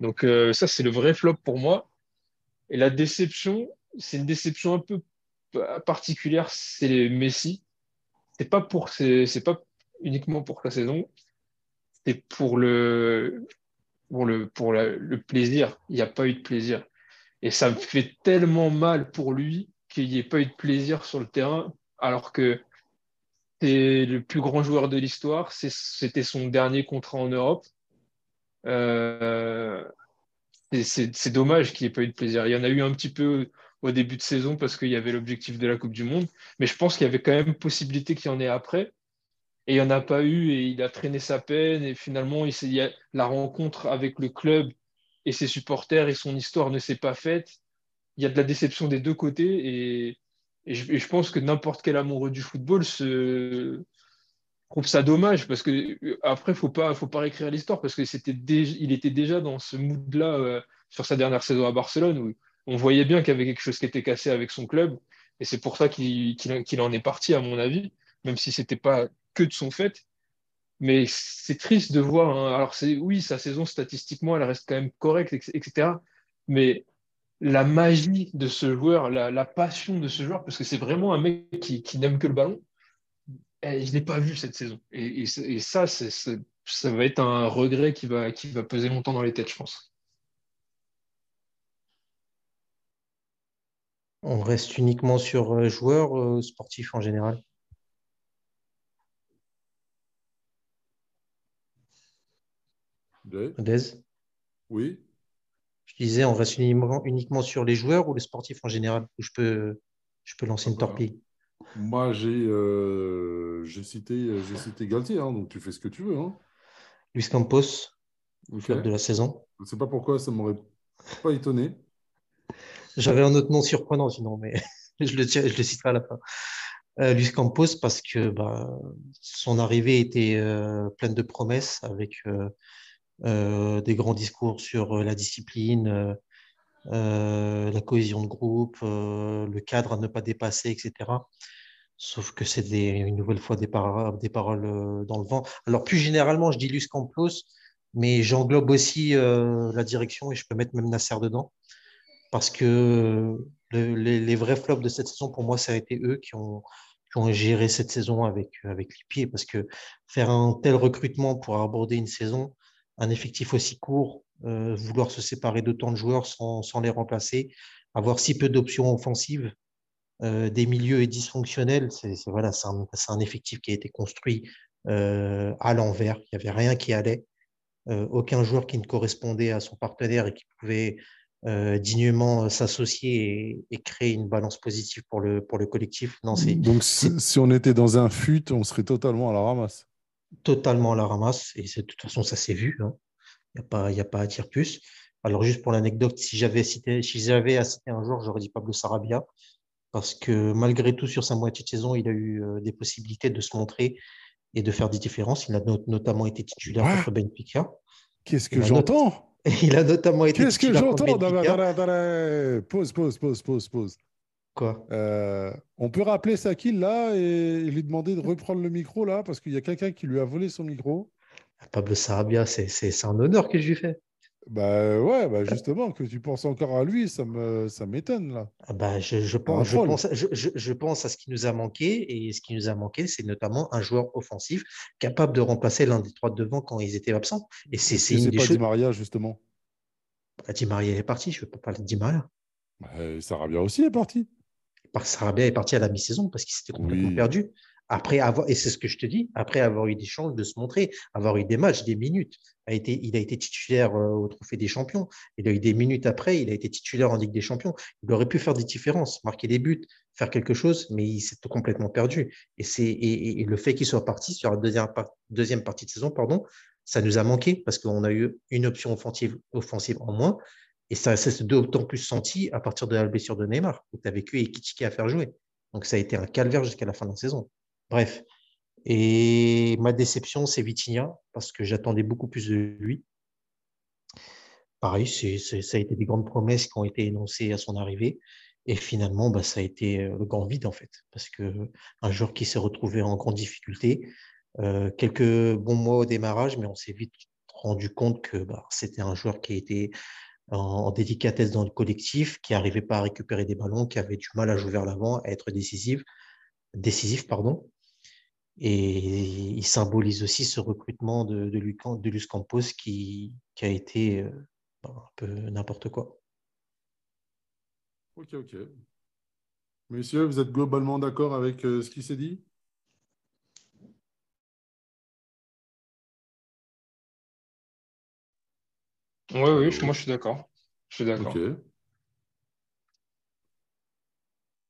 Donc, euh, ça, c'est le vrai flop pour moi. Et la déception, c'est une déception un peu particulière, c'est Messi. C'est pas pour, c'est pas uniquement pour sa saison, c'est pour le, pour le, pour le plaisir. Il n'y a pas eu de plaisir. Et ça me fait tellement mal pour lui qu'il n'y ait pas eu de plaisir sur le terrain, alors que c'est le plus grand joueur de l'histoire. C'était son dernier contrat en Europe. Euh, c'est dommage qu'il n'y ait pas eu de plaisir. Il y en a eu un petit peu au début de saison parce qu'il y avait l'objectif de la Coupe du Monde, mais je pense qu'il y avait quand même possibilité qu'il y en ait après. Et il n'y en a pas eu et il a traîné sa peine. Et finalement, il, la rencontre avec le club et ses supporters et son histoire ne s'est pas faite. Il y a de la déception des deux côtés et, je, pense que n'importe quel amoureux du football se trouve ça dommage parce que après faut pas faut pas réécrire l'histoire parce que c'était il était déjà dans ce mood là euh, sur sa dernière saison à Barcelone où on voyait bien qu'il y avait quelque chose qui était cassé avec son club et c'est pour ça qu'il en est parti à mon avis même si c'était pas que de son fait mais c'est triste de voir. Hein. Alors, c'est oui, sa saison statistiquement, elle reste quand même correcte, etc. Mais la magie de ce joueur, la, passion de ce joueur, parce que c'est vraiment un mec qui, n'aime que le ballon, eh, je ne l'ai pas vu cette saison. Et, ça, ça va être un regret qui va, qui va peser longtemps dans les têtes, je pense. On reste uniquement sur euh, joueur euh, sportif en général? Oui. Je disais, on reste uniquement, sur les joueurs ou les sportifs en général où je peux, je peux lancer une torpille? Moi, j'ai euh, cité, cité Galtier, hein, donc tu fais ce que tu veux. Hein. Luis Campos, okay. de la saison. Je ne sais pas pourquoi, ça ne m'aurait pas étonné. J'avais un autre nom surprenant sinon, mais *laughs* je, le, je le citerai à la fin. Euh, Luis Campos, parce que bah, son arrivée était euh, pleine de promesses avec euh, des grands discours sur euh, la discipline, euh, la cohésion de groupe, le cadre à ne pas dépasser, etc. Sauf que c'est une nouvelle fois des, paroles dans le vent. Alors, plus généralement, je dis Luis Campos, mais j'englobe aussi la direction et je peux mettre même Nasser dedans. Parce que les, vrais flops de cette saison, pour moi, ça a été eux qui ont, géré cette saison avec les pieds. Parce que faire un tel recrutement pour aborder une saison, un effectif aussi court, euh, vouloir se séparer d'autant de joueurs sans, les remplacer, avoir si peu d'options offensives, euh, des milieux dysfonctionnels, c'est voilà, un, un, effectif qui a été construit euh, à l'envers. Il n'y avait rien qui allait, aucun joueur qui ne correspondait à son partenaire et qui pouvait dignement s'associer et, créer une balance positive pour le, pour le collectif. Donc, si on était dans un fut, on serait totalement à la ramasse totalement à la ramasse. Et de toute façon, ça s'est vu. Hein. Il n'y a, pas, a pas à dire plus. Alors, juste pour l'anecdote, si j'avais cité, si j'avais à citer un jour, j'aurais dit Pablo Sarabia. Parce que malgré tout, sur sa moitié de saison, il a eu euh, des possibilités de se montrer et de faire des différences. Il a notamment été titulaire contre Benfica. Qu'est-ce que j'entends Il a notamment été Qu'est-ce que j'entends Pause, pause, pause, pause, pause. Quoi euh, On peut rappeler Sakil là et lui demander de reprendre le micro là parce qu'il y a quelqu'un qui lui a volé son micro. Pablo Sarabia, c'est un honneur que je lui fais. Bah ouais, bah justement, que tu penses encore à lui, ça me ça m'étonne là. Ah bah je, pense, je, pense, je, pense, à ce qui nous a manqué, et ce qui nous a manqué, c'est notamment un joueur offensif capable de remplacer l'un des trois devant quand ils étaient absents. Et c'est une des pas Di Maria, justement. Bah, Di Maria est parti, je ne veux pas parler de Di Maria. Sarabia aussi est parti. Sarabia est parti à la mi-saison parce qu'il s'était complètement perdu. Après avoir, et c'est ce que je te dis, après avoir eu des chances de se montrer, avoir eu des matchs, des minutes, a été, il a été titulaire euh, au Trophée des Champions. Il a eu des minutes après, il a été titulaire en Ligue des Champions. Il aurait pu faire des différences, marquer des buts, faire quelque chose, mais il s'est complètement perdu. Et, c'est, et, le fait qu'il soit parti sur la deuxième, deuxième partie de saison, pardon, ça nous a manqué parce qu'on a eu une option offensive, offensive en moins et ça, s'est d'autant plus senti à partir de la blessure de Neymar, où tu as vécu Ekitike à faire jouer. Donc ça a été un calvaire jusqu'à la fin de la saison. Bref. Et ma déception, c'est Vitinha, parce que j'attendais beaucoup plus de lui. Pareil, ça a été des grandes promesses qui ont été énoncées à son arrivée. Et finalement, bah, ça a été le grand vide, en fait, parce qu'un joueur qui s'est retrouvé en grande difficulté, quelques bons mois au démarrage, mais on s'est vite rendu compte que bah, c'était un joueur qui était en, délicatesse dans le collectif, qui n'arrivait pas à récupérer des ballons, qui avait du mal à jouer vers l'avant, à être décisif, décisif pardon. Et il symbolise aussi ce recrutement de, de, de Campos qui, qui a été bah, un peu n'importe quoi. Ok, ok. Messieurs, vous êtes globalement d'accord avec euh, ce qui s'est dit? Oui, oui, moi je suis d'accord. Je suis d'accord. Ok.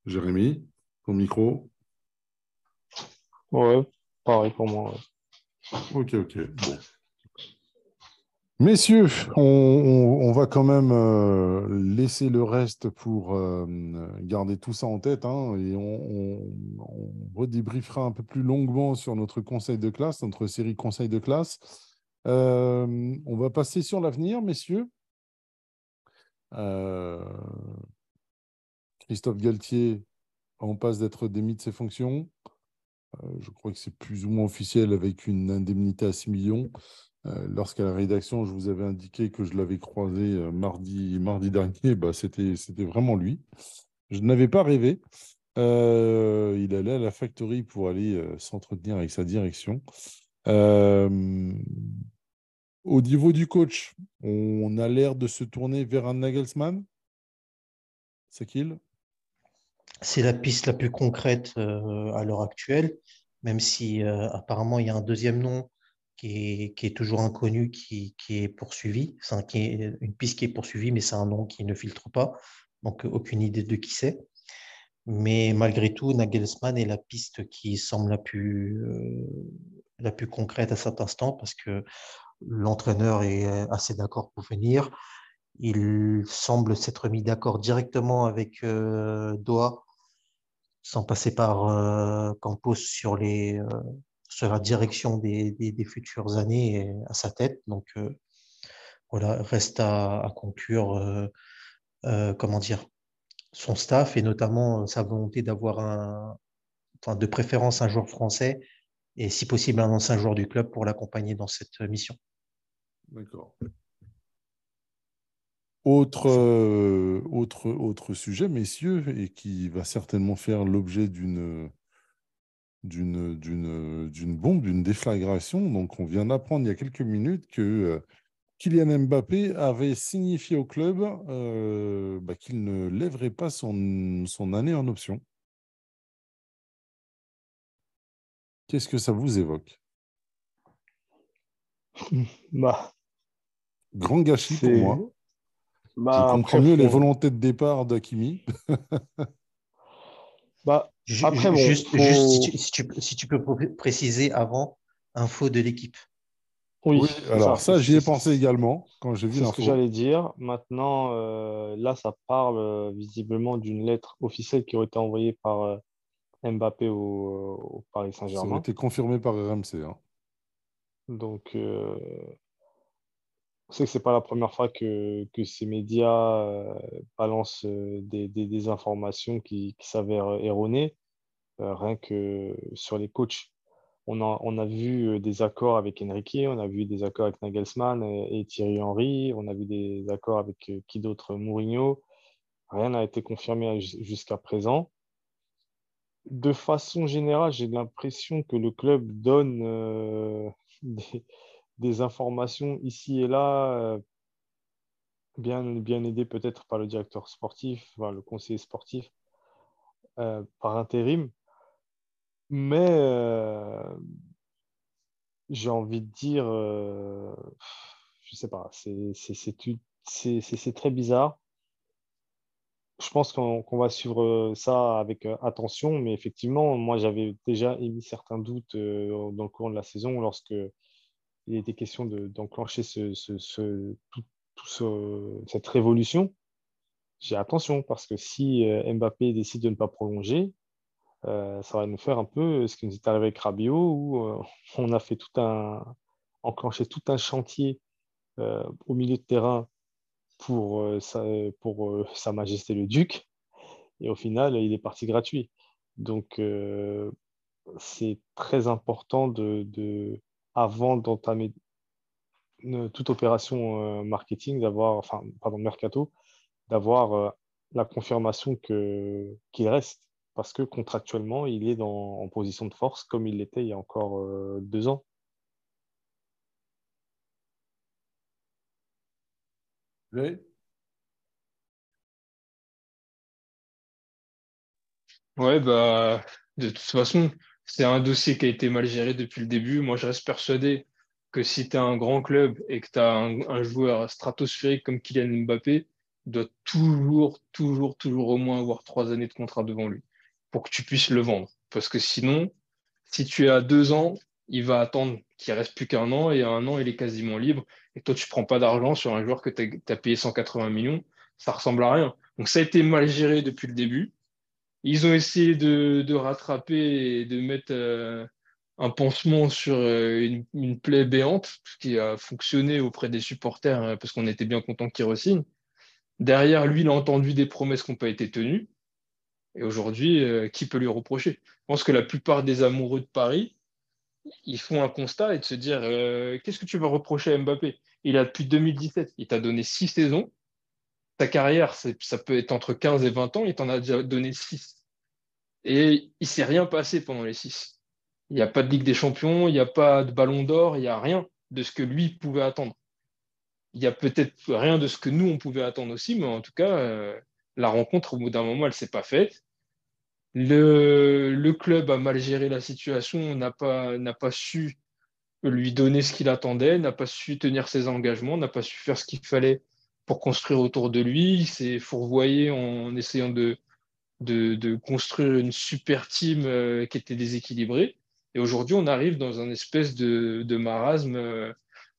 Jérémy, ton micro Ouais, pareil pour moi. Ok, ok. Bon. Messieurs, on, va quand même euh, laisser le reste pour euh, garder tout ça en tête hein, et on, redébriefera un peu plus longuement sur notre conseil de classe, notre série conseil de classe. Euh, on va passer sur l'avenir, messieurs. Christophe Galtier en passe d'être démis de ses fonctions. je crois que c'est plus ou moins officiel avec une indemnité à 6 millions. Euh, lorsqu'à la rédaction, je vous avais indiqué que je l'avais croisé euh, mardi, dernier, bah, c'était vraiment lui. Je n'avais pas rêvé. Euh, il allait à la factory pour aller s'entretenir avec sa direction. Au niveau du coach, on a l'air de se tourner vers un Nagelsmann. C'est qu'il C'est la piste la plus concrète à l'heure actuelle, même si apparemment il y a un deuxième nom qui est, toujours inconnu, qui, est poursuivi. C'est une piste qui est poursuivie, mais c'est un nom qui ne filtre pas. Donc, aucune idée de qui c'est. Mais malgré tout, Nagelsmann est la piste qui semble la plus, euh, la plus concrète à cet instant parce que l'entraîneur est assez d'accord pour venir. Il semble s'être mis d'accord directement avec euh, Doha, sans passer par euh, Campos sur les, sur la direction des, futures années à sa tête. Donc euh, voilà, reste à, conclure, euh, euh, comment dire, son staff et notamment sa volonté d'avoir un, enfin, de préférence un joueur français et si possible un ancien joueur du club pour l'accompagner dans cette mission. D'accord. Autre, autre, autre sujet, messieurs, et qui va certainement faire l'objet d'une d'une bombe, d'une déflagration. Donc, on vient d'apprendre il y a quelques minutes que euh, Kylian Mbappé avait signifié au club euh, bah, qu'il ne lèverait pas son, son année en option. Qu'est-ce que ça vous évoque? Bah, Grand gâchis pour moi. Bah, Je comprends mieux les volontés de départ d'Akimi. bah, après, juste, si, tu, peux préciser avant, info de l'équipe. Oui, alors ça, j'y ai pensé également quand j'ai vu C'est ce que j'allais dire. Maintenant, euh, là, ça parle euh, visiblement d'une lettre officielle qui aurait été envoyée par euh, Mbappé au, Paris Saint-Germain. Ça a été confirmé par RMC. Hein. Donc, on sait que ce n'est pas la première fois que, ces médias euh, balancent euh, des, informations qui, s'avèrent erronées. Euh, rien que sur les coachs, on a, on a vu des accords avec Enrique, on a vu des accords avec Nagelsmann et, Thierry Henry, on a vu des accords avec qui d'autre? Mourinho. Rien n'a été confirmé jusqu'à présent. De façon générale, j'ai l'impression que le club donne *laughs* des, des informations ici et là, euh, bien, bien aidé peut-être par le directeur sportif, le conseiller sportif, euh, par intérim. Mais euh, j'ai envie de dire, je sais pas, c'est très bizarre. Je pense qu'on va suivre ça avec attention, mais effectivement, moi j'avais déjà émis certains doutes dans le cours de la saison lorsque il était question d'enclencher cette révolution, j'ai attention parce que si euh, Mbappé décide de ne pas prolonger, euh, ça va nous faire un peu ce qui nous est arrivé avec Rabiot où euh, *laughs* on a fait tout un enclenché tout un chantier au milieu de terrain pour, sa, pour Sa Majesté le Duc. Et au final, il est parti gratuit. Donc, euh, c'est très important de, de avant d'entamer toute opération marketing, d'avoir, enfin, pardon, mercato, d'avoir la confirmation que, qu'il reste. Parce que contractuellement, il est dans, en position de force comme il l'était il y a encore deux ans. Oui. Bah, de toute façon, c'est un dossier qui a été mal géré depuis le début. Moi, je reste persuadé que si tu as un grand club et que tu as un, joueur stratosphérique comme Kylian Mbappé, doit toujours, toujours, toujours au moins avoir trois années de contrat devant lui pour que tu puisses le vendre. Parce que sinon, si tu es à deux ans, il va attendre qu'il reste plus qu'un an et à un an, il est quasiment libre. Et toi, tu prends pas d'argent sur un joueur que tu as, payé 180 millions. Ça ressemble à rien. Donc, ça a été mal géré depuis le début. Ils ont essayé de, rattraper et de mettre euh, un pansement sur euh, une, plaie béante, ce qui a fonctionné auprès des supporters hein, parce qu'on était bien content qu'il re Derrière lui, il a entendu des promesses qui n'ont pas été tenues. Et aujourd'hui, euh, qui peut lui reprocher? Je pense que la plupart des amoureux de Paris, ils font un constat et de se dire qu'est-ce que tu vas reprocher à Mbappé? Il a depuis 2017, il t'a donné six saisons ta carrière, ça peut être entre 15 et 20 ans, il t'en a déjà donné 6. Et il ne s'est rien passé pendant les 6. Il n'y a pas de Ligue des Champions, il n'y a pas de Ballon d'Or, il n'y a rien de ce que lui pouvait attendre. Il n'y a peut-être rien de ce que nous, on pouvait attendre aussi, mais en tout cas, euh, la rencontre, au bout d'un moment, elle ne s'est pas faite. Le, club a mal géré la situation, n'a pas, pas su lui donner ce qu'il attendait, n'a pas su tenir ses engagements, n'a pas su faire ce qu'il fallait pour construire autour de lui. Il s'est fourvoyé en essayant de, de, construire une super team euh, qui était déséquilibrée. Et aujourd'hui, on arrive dans un espèce de, marasme euh,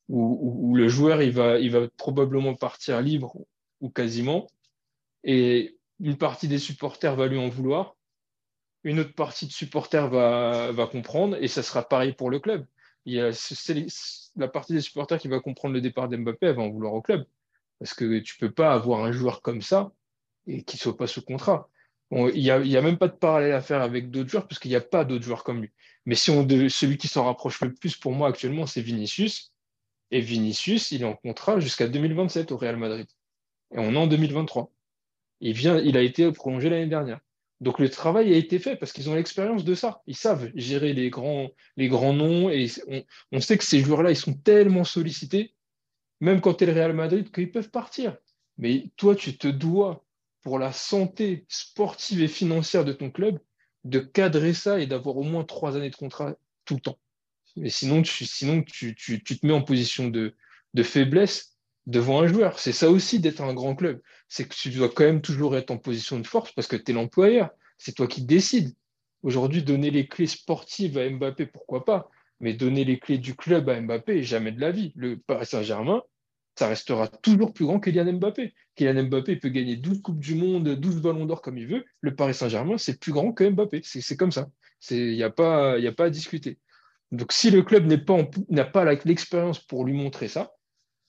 où, le joueur il va, il va probablement partir libre ou quasiment. Et une partie des supporters va lui en vouloir. Une autre partie de supporters va, comprendre. Et ça sera pareil pour le club. Il y a, la partie des supporters qui va comprendre le départ d'Mbappé, elle va en vouloir au club. Parce que tu ne peux pas avoir un joueur comme ça et qui ne soit pas sous contrat. il n'y a, même pas de parallèle à faire avec d'autres joueurs parce qu'il n'y a pas d'autres joueurs comme lui. Mais celui qui s'en rapproche le plus pour moi actuellement, c'est Vinicius. Et Vinicius, il est en contrat jusqu'à 2027 au Real Madrid. Et on est en 2023. Il, vient, il a été prolongé l'année dernière. Donc le travail a été fait parce qu'ils ont l'expérience de ça. Ils savent gérer les grands, noms et on sait que ces joueurs-là, ils sont tellement sollicités même quand tu es le Real Madrid, qu'ils peuvent partir. Mais toi, tu te dois, pour la santé sportive et financière de ton club, de cadrer ça et d'avoir au moins trois années de contrat tout le temps. Mais sinon, tu, sinon tu, te mets en position de, faiblesse devant un joueur. C'est ça aussi d'être un grand club. C'est que tu dois quand même toujours être en position de force parce que tu es l'employeur. C'est toi qui décides. Aujourd'hui, donner les clés sportives à Mbappé, pourquoi pas? Mais donner les clés du club à Mbappé, jamais de la vie. Le Paris Saint-Germain, ça restera toujours plus grand qu'Elian Mbappé. Kylian Mbappé peut gagner 12 Coupes du Monde, 12 Ballons d'Or comme il veut. Le Paris Saint-Germain, c'est plus grand que Mbappé. C'est comme ça. Il n'y a, pas, a pas à discuter. Donc, si le club n'a pas l'expérience pour lui montrer ça,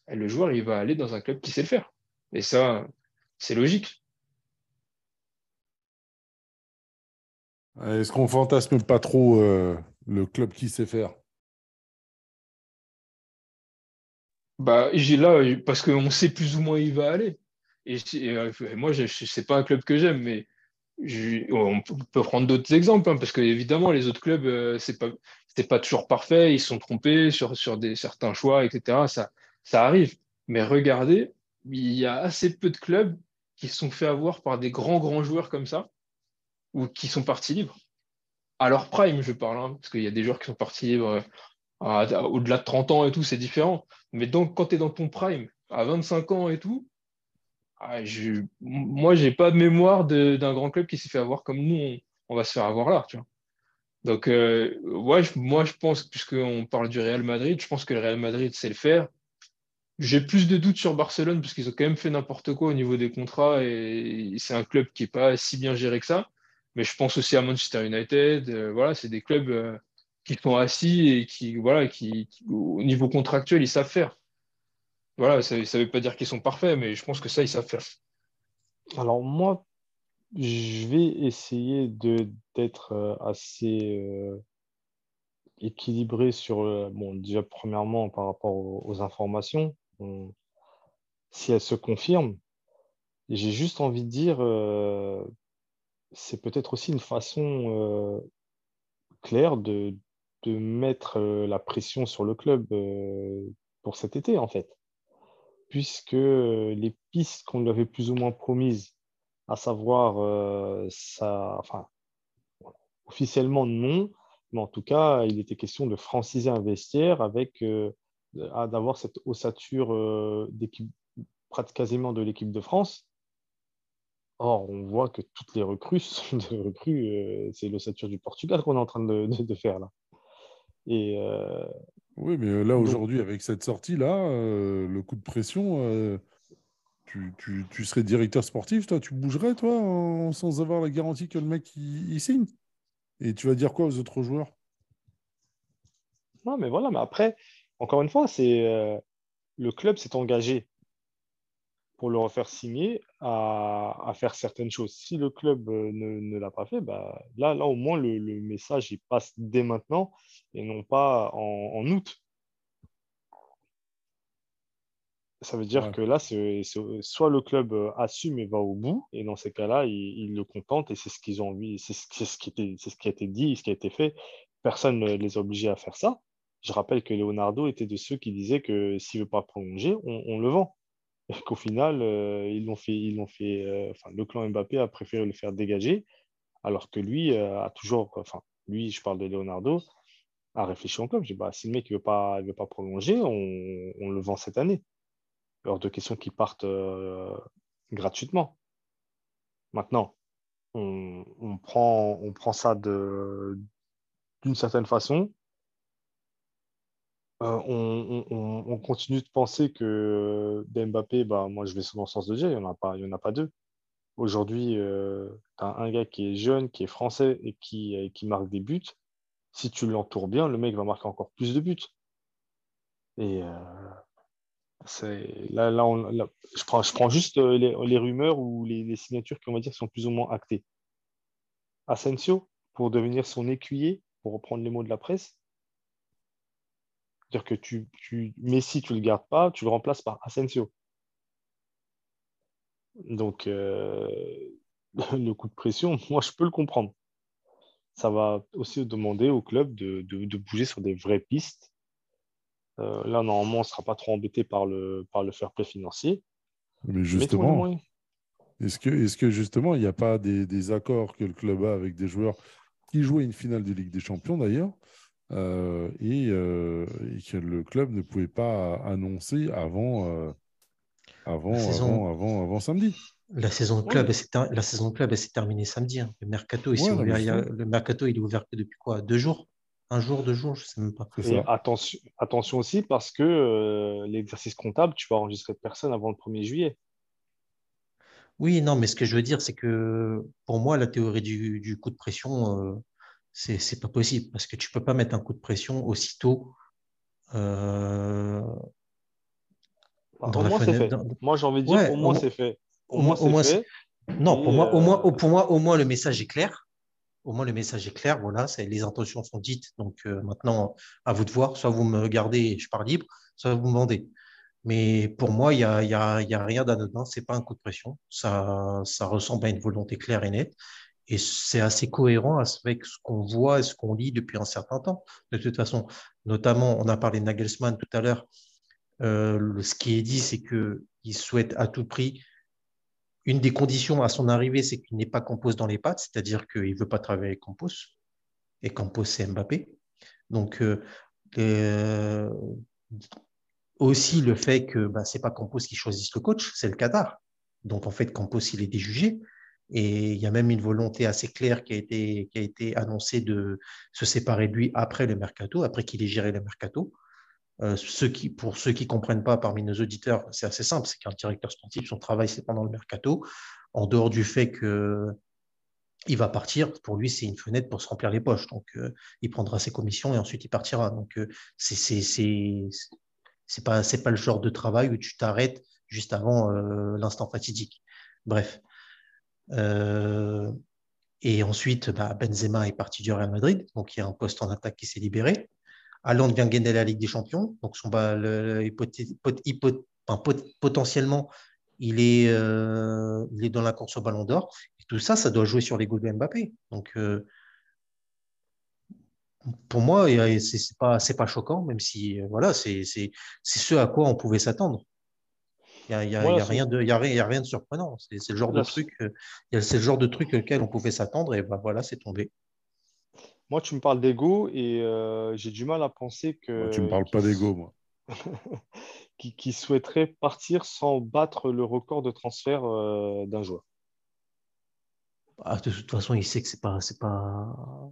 le joueur, il va aller dans un club qui sait le faire. Et ça, c'est logique. Est-ce qu'on fantasme pas trop euh, le club qui sait faire? Bah, j'ai là, parce qu'on sait plus ou moins où il va aller. Et, euh, moi, je, c'est pas un club que j'aime, mais on peut prendre d'autres exemples, hein, parce que évidemment, les autres clubs, euh, c'est pas, pas toujours parfait, ils se sont trompés sur, sur des, certains choix, etc. Ça, ça arrive. Mais regardez, il y a assez peu de clubs qui se sont fait avoir par des grands, grands joueurs comme ça, ou qui sont partis libres. À leur prime, je parle, hein, parce qu'il y a des joueurs qui sont partis libres euh, au-delà de 30 ans et tout, c'est différent. Mais donc, quand tu es dans ton prime, à 25 ans et tout, ah, je, moi, j'ai pas de mémoire d'un grand club qui s'est fait avoir comme nous, on, va se faire avoir là. Donc, euh, moi, je pense, puisqu'on parle du Real Madrid, je pense que le Real Madrid sait le faire. J'ai plus de doutes sur Barcelone, parce qu'ils ont quand même fait n'importe quoi au niveau des contrats, et c'est un club qui n'est pas si bien géré que ça. Mais je pense aussi à Manchester United. Euh, voilà, c'est des clubs. Euh, qui sont assis et qui, voilà, qui, au niveau contractuel, ils savent faire. Voilà, ça ne veut pas dire qu'ils sont parfaits, mais je pense que ça, ils savent faire. Alors moi, je vais essayer d'être euh, assez équilibré sur, bon, déjà premièrement par rapport aux, informations, si elles se confirment. J'ai juste envie de dire, c'est peut-être aussi une façon claire de, mettre la pression sur le club pour cet été, en fait. Puisque les pistes qu'on lui avait plus ou moins promises à savoir, euh, ça, enfin, officiellement non, mais en tout cas, il était question de franciser un vestiaire avec euh, d'avoir cette ossature euh, d'équipe quasiment de l'équipe de France. Or, on voit que toutes les recrues *laughs* sont des recrues, c'est l'ossature du Portugal qu'on est en train de, de, faire là. Et, oui, mais là, aujourd'hui, avec cette sortie-là, le coup de pression, tu, serais directeur sportif, toi, tu bougerais, toi, sans avoir la garantie que le mec il, signe? Et tu vas dire quoi aux autres joueurs? Non, mais voilà, mais après, encore une fois, c'est euh, le club s'est engagé pour le refaire signer à, faire certaines choses. Si le club euh, ne, l'a pas fait, bah, là, là, au moins, le, message il passe dès maintenant et non pas en août. Ça veut dire que là, c'est, soit le club euh, assume et va au bout, et dans ces cas-là, ils, le contentent, et c'est ce qu'ils ont envie, c'est ce, qui était, c'est ce qui a été dit, ce qui a été fait. Personne ne les a obligés à faire ça. Je rappelle que Leonardo était de ceux qui disaient que s'il ne veut pas prolonger, on, le vend. Et qu'au final, euh, ils l'ont fait, ils l'ont fait euh, enfin, le clan Mbappé a préféré le faire dégager, alors que lui a toujours, enfin, lui, je parle de Leonardo, a réfléchi en club. J'ai dit, bah, si le mec ne veut, pas, veut pas prolonger, on, on le vend cette année hors de questions qui partent euh, gratuitement. Maintenant, on, prend, on prend ça d'une certaine façon. Euh, on, continue de penser que Mbappé, bah, moi je vais le sens de dire, il n'y en, a pas, en a pas deux. Aujourd'hui, euh, tu as un gars qui est jeune, qui est français et qui, marque des buts. Si tu l'entoures bien, le mec va marquer encore plus de buts. Et Là, là, je, prends, juste euh, les, rumeurs ou les, signatures qui, va dire, sont plus ou moins actées. Asensio, pour devenir son écuyer, pour reprendre les mots de la presse. C'est-à-dire que tu, tu, Messi, tu ne le gardes pas, tu le remplaces par Asensio. Donc, euh, *laughs* le coup de pression, *laughs* moi, je peux le comprendre. Ça va aussi demander au club de, de bouger sur des vraies pistes euh, là, normalement, on ne sera pas trop embêté par le, par le fair play financier. Mais justement, est-ce que, est que justement, il n'y a pas des, accords que le club a avec des joueurs qui jouaient une finale de Ligue des Champions d'ailleurs euh, euh, et, que le club ne pouvait pas annoncer avant, avant, avant, avant, samedi la saison de club, la saison de club, s'est terminée samedi. Hein. Le mercato, le mercato, il est ouvert que depuis quoi? Deux jours? Un jour, deux jours, je ne sais même pas. attention, attention aussi parce que euh, l'exercice comptable, tu vas enregistrer personne avant le 1er juillet. Oui, non, mais ce que je veux dire, c'est que pour moi, la théorie du, coup de pression, euh, ce c'est pas possible parce que tu peux pas mettre un coup de pression aussitôt. Euh, dans fait. Moi, j'ai envie de dire, au moins, c'est fait. Au, moins, c'est Non, pour, moi, au moins, pour moi, au moins, le message est clair au moins le message est clair. Voilà, les intentions sont dites. Donc euh, maintenant, à vous de voir. Soit vous me gardez et je pars libre, soit vous me vendez. Mais pour moi, il n'y a, y a, y a, rien d'anodin. Ce n'est pas un coup de pression. Ça, ça ressemble à une volonté claire et nette. Et c'est assez cohérent avec ce qu'on voit et ce qu'on lit depuis un certain temps. De toute façon, notamment, on a parlé de Nagelsmann tout à l'heure. Euh, ce qui est dit, c'est qu'il souhaite à tout prix une des conditions à son arrivée, c'est qu'il n'est pas Campos dans les pattes, c'est-à-dire qu'il ne veut pas travailler avec Campos. Et Campos, c'est Mbappé. Donc, euh, euh, aussi le fait que bah, ce n'est pas Campos qui choisisse le coach, c'est le Qatar. Donc, en fait, Campos, il est déjugé. Et il y a même une volonté assez claire qui a été, qui a été annoncée de se séparer de lui après le mercato, après qu'il ait géré le mercato. Euh, qui, pour ceux qui ne comprennent pas parmi nos auditeurs, c'est assez simple, c'est qu'un directeur sportif, son travail, c'est pendant le mercato. En dehors du fait qu'il va partir, pour lui, c'est une fenêtre pour se remplir les poches. Donc, euh, il prendra ses commissions et ensuite il partira. Donc, euh, c'est c'est pas, pas le genre de travail où tu t'arrêtes juste avant l'instant fatidique. Bref. Euh, et ensuite, bah, Benzema est parti du Real Madrid, donc il y a un poste en attaque qui s'est libéré. Haaland vient gagner la Ligue des Champions, donc potentiellement, il est, euh, dans la course au Ballon d'Or. Tout ça, ça doit jouer sur les goûts de Mbappé. Donc, euh, pour moi, c'est pas, pas choquant, même si voilà, c'est ce à quoi on pouvait s'attendre. Il n'y a, y a, rien de, y a, rien de surprenant. C'est le genre de truc, c'est le genre de truc auquel on pouvait s'attendre et ben voilà, c'est tombé. Moi, tu me parles d'ego et euh, j'ai du mal à penser que. Moi, tu me parles pas d'ego, moi. *laughs* qui, souhaiterait partir sans battre le record de transfert euh, d'un joueur. Ah, de toute façon, il sait que c'est pas, c'est pas.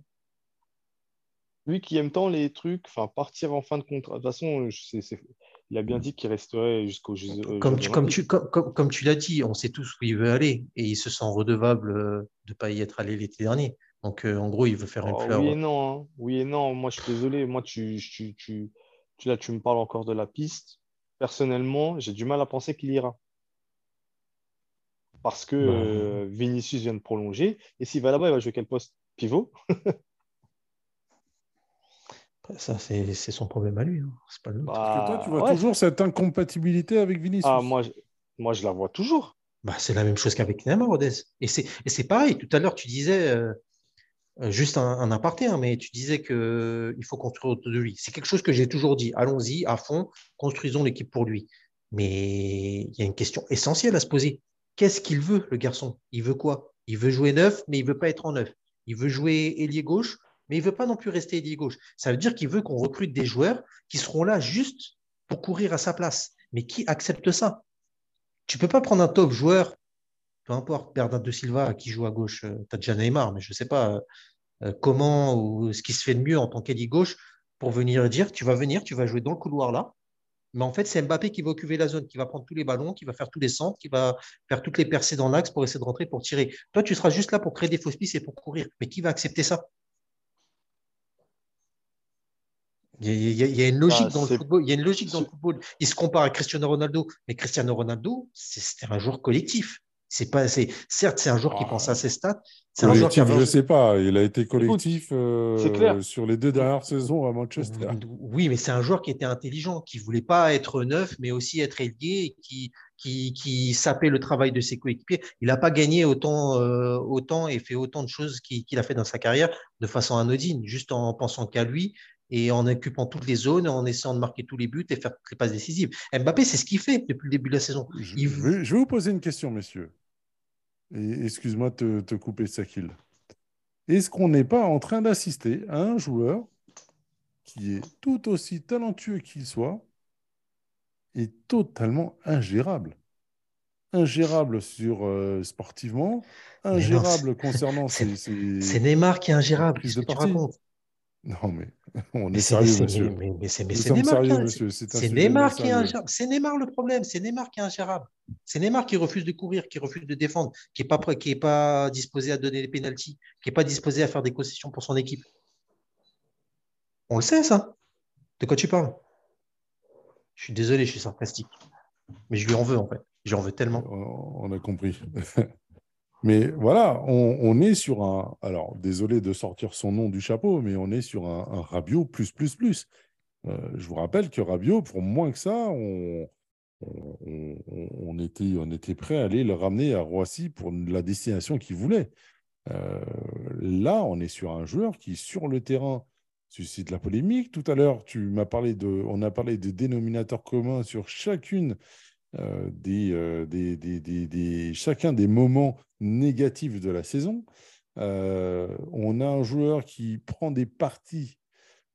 Lui qui aime tant les trucs, enfin partir en fin de contrat. De toute façon, c'est, il a bien dit qu'il resterait jusqu'au Jeux. Euh, comme, tu, comme, tu, comme, comme, tu l'as dit, on sait tous où il veut aller et il se sent redevable euh, de ne pas y être allé l'été dernier. Donc, euh, en gros, il veut faire une oh, fleur. Oui et non. Hein. Oui et non. Moi, je suis désolé. Moi, tu, tu, tu, tu, là, tu me parles encore de la piste. Personnellement, j'ai du mal à penser qu'il ira. Parce que bah. Vinicius vient de prolonger. Et s'il va là-bas, il va jouer quel poste? Pivot? *laughs* Ça, c'est son problème à lui. Hein. C'est pas le Parce que toi, tu vois toujours cette incompatibilité avec Vinicius. Ah, moi, je, moi, je la vois toujours. Bah, c'est la même chose qu'avec Neymar, Rodez. Et c'est pareil. Tout à l'heure, tu disais, euh, euh, juste un, aparté, hein, mais tu disais qu'il euh, faut construire autour de lui. C'est quelque chose que j'ai toujours dit. Allons-y à fond, construisons l'équipe pour lui. Mais il y a une question essentielle à se poser. Qu'est-ce qu'il veut, le garçon? Il veut quoi? Il veut jouer neuf, mais il veut pas être en neuf. Il veut jouer ailier gauche, mais il ne veut pas non plus rester ailier gauche. Ça veut dire qu'il veut qu'on recrute des joueurs qui seront là juste pour courir à sa place. Mais qui accepte ça? Tu peux pas prendre un top joueur, peu importe, Bernard de Silva qui joue à gauche, tu as déjà Neymar, mais je ne sais pas euh, comment ou ce qui se fait de mieux en tant qu'ailier gauche pour venir dire tu vas venir, tu vas jouer dans le couloir là. Mais en fait, c'est Mbappé qui va occuper la zone, qui va prendre tous les ballons, qui va faire tous les centres, qui va faire toutes les percées dans l'axe pour essayer de rentrer, pour tirer. Toi, tu seras juste là pour créer des fausses pistes et pour courir. Mais qui va accepter ça? Il y, a, une logique dans le football. Il y a une logique dans le football. Il se compare à Cristiano Ronaldo, mais Cristiano Ronaldo, c'était un joueur collectif. C'est pas, certes, c'est un joueur qui pense à ses stats. C'est un joueur qui je ne sais pas. Il a été collectif euh, sur les deux dernières saisons à Manchester. Oui, mais c'est un joueur qui était intelligent, qui voulait pas être neuf, mais aussi être ailier, qui, qui, qui sapait le travail de ses coéquipiers. Il n'a pas gagné autant, euh, autant et fait autant de choses qu'il a fait dans sa carrière de façon anodine, juste en pensant qu'à lui et en occupant toutes les zones, en essayant de marquer tous les buts et faire toutes les passes décisives. Mbappé, c'est ce qu'il fait depuis le début de la saison. Je, vais, vous poser une question, messieurs. Excuse-moi de te, couper, Sakil. Est-ce qu'on n'est pas en train d'assister à un joueur qui est tout aussi talentueux qu'il soit et totalement ingérable? Ingérable sur euh, sportivement, ingérable concernant ses, *laughs* C'est Neymar qui est ingérable. Qu'est-ce que tu racontes? Non, mais *laughs* on est sérieux, monsieur. Mais, c'est Neymar, C'est Neymar qui est ingérable. C'est Neymar le problème. C'est Neymar qui est ingérable. C'est Neymar qui refuse de courir, qui refuse de défendre, qui n'est pas, qui est pas disposé à donner les pénalties, qui n'est pas disposé à faire des concessions pour son équipe. On le sait, ça. De quoi tu parles? Je suis désolé, je suis sarcastique. Mais je lui en veux, en fait. J'en veux tellement. On a compris. *laughs* Mais voilà, on, est sur un. Alors, désolé de sortir son nom du chapeau, mais on est sur un, un Rabiot plus, plus, plus. Euh, je vous rappelle que Rabiot, pour moins que ça, on, on, était, on était prêt à aller le ramener à Roissy pour la destination qu'il voulait. Euh, là, on est sur un joueur qui, sur le terrain, suscite la polémique. Tout à l'heure, tu m'as parlé de, on a parlé de dénominateurs communs sur chacune euh, des, des, des, des, chacun des moments négatif de la saison. Euh, on a un joueur qui prend des parties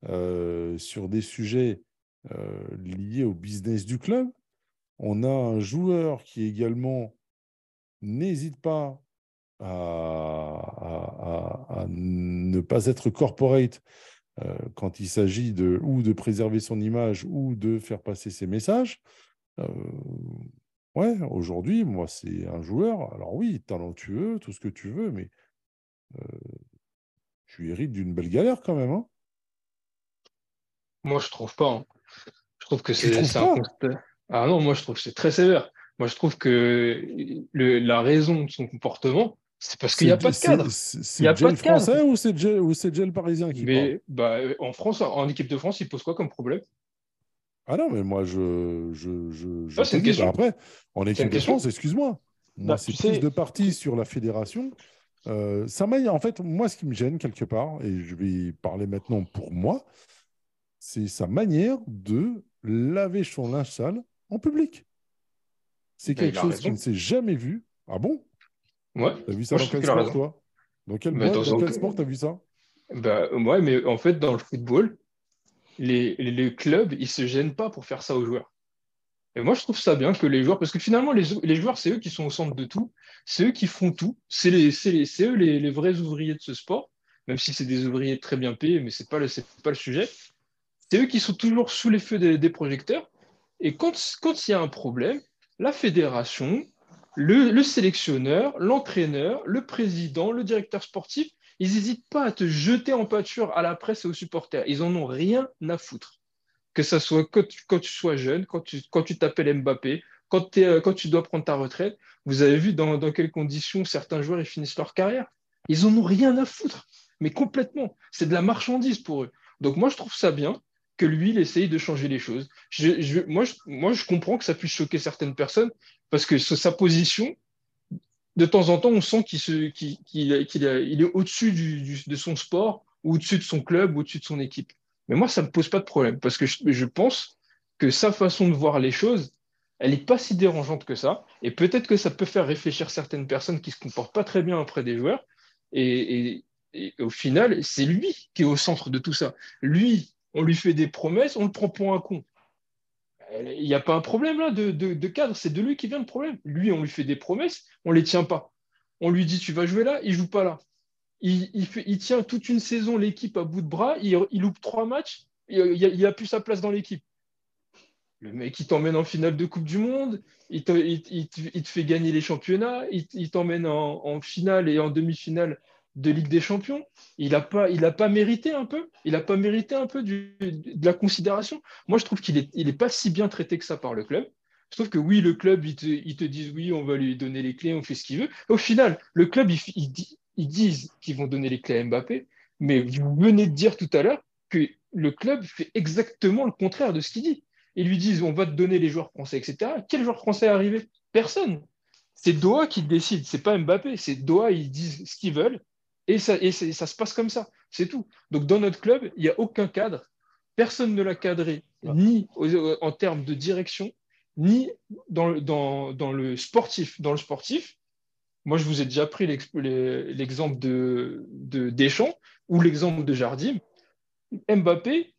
euh, sur des sujets euh, liés au business du club. On a un joueur qui également n'hésite pas à, ne pas être corporate quand il s'agit de ou de préserver son image ou de faire passer ses messages. Ouais, aujourd'hui, moi, c'est un joueur, alors oui, talentueux, tout ce que tu veux, mais euh, tu hérites d'une belle galère quand même. Hein. Moi, je trouve pas. Hein. Je trouve que c'est un Ah non, moi, je trouve que c'est très sévère. Moi, je trouve que la raison de son comportement, C'est parce qu'il n'y a pas de cadre. C'est le gel français ou c'est le gel parisien qui mais, bah, En France, en équipe de France, il pose quoi comme problème? Ah non, mais moi, je. je, je, c'est une question. Après, en équipe de France, excuse-moi. Moi, bah, c'est plus de partie sur la fédération. Euh, ça en fait, moi, ce qui me gêne quelque part, et je vais parler maintenant pour moi, c'est sa manière de laver son linge sale en public. C'est quelque chose qui ne s'est jamais vu. Ah bon? Ouais. T'as vu ça dans quel sport, toi? Dans quel, dans, quel sport t'as vu ça? Bah, Ouais, mais en fait, dans le football, les, clubs, ils se gênent pas pour faire ça aux joueurs. Et moi, je trouve ça bien que les joueurs, parce que finalement, les, joueurs, c'est eux qui sont au centre de tout, c'est eux qui font tout, c'est eux les, vrais ouvriers de ce sport, même si c'est des ouvriers très bien payés, mais ce n'est pas, le, sujet. C'est eux qui sont toujours sous les feux des projecteurs. Et quand il y a un problème, la fédération, le, sélectionneur, l'entraîneur, le président, le directeur sportif, ils n'hésitent pas à te jeter en pâture à la presse et aux supporters. Ils en ont rien à foutre. Que ce soit quand tu, sois jeune, quand tu t'appelles Mbappé, euh, quand, tu dois prendre ta retraite. Vous avez vu dans, quelles conditions certains joueurs ils finissent leur carrière. Ils en ont rien à foutre, mais complètement. C'est de la marchandise pour eux. Donc moi, je trouve ça bien que lui, il essaye de changer les choses. moi, moi, je comprends que ça puisse choquer certaines personnes, parce que sa position, de temps en temps, on sent qu'il est au-dessus de son sport, ou au-dessus de son club, ou au-dessus de son équipe. Mais moi, ça ne me pose pas de problème, parce que je, pense que sa façon de voir les choses, elle n'est pas si dérangeante que ça. Et peut-être que ça peut faire réfléchir certaines personnes qui ne se comportent pas très bien auprès des joueurs. Et, au final, c'est lui qui est au centre de tout ça. Lui, on lui fait des promesses, on le prend pour un con il n'y a pas un problème là de, cadre, c'est de lui qui vient le problème. Lui, on lui fait des promesses, on ne les tient pas. On lui dit tu vas jouer là, il ne joue pas là. Il, tient toute une saison l'équipe à bout de bras, il, loupe trois matchs, il n'a plus sa place dans l'équipe. Le mec, il t'emmène en finale de Coupe du Monde, il te, fait gagner les championnats, il, t'emmène en, finale et en demi-finale de Ligue des Champions. Il n'a pas, il pas mérité un peu. Il n'a pas mérité un peu de la considération. Moi, je trouve qu'il n'est il est pas si bien traité que ça par le club. Je trouve que oui, le club, ils te, disent oui, on va lui donner les clés, on fait ce qu'il veut. Au final, le club, ils, ils disent qu'ils vont donner les clés à Mbappé, mais vous venez de dire tout à l'heure que le club fait exactement le contraire de ce qu'il dit. Ils lui disent on va te donner les joueurs français, etc. Quel joueur français est arrivé? Personne. C'est Doha qui décide, c'est pas Mbappé, c'est Doha, ils disent ce qu'ils veulent et ça, ça se passe comme ça, c'est tout. Donc dans notre club, il n'y a aucun cadre. Personne ne l'a cadré, ni en termes de direction, ni dans, le sportif. Dans le sportif, moi, je vous ai déjà pris l'exemple de, Deschamps ou l'exemple de Jardim. Mbappé,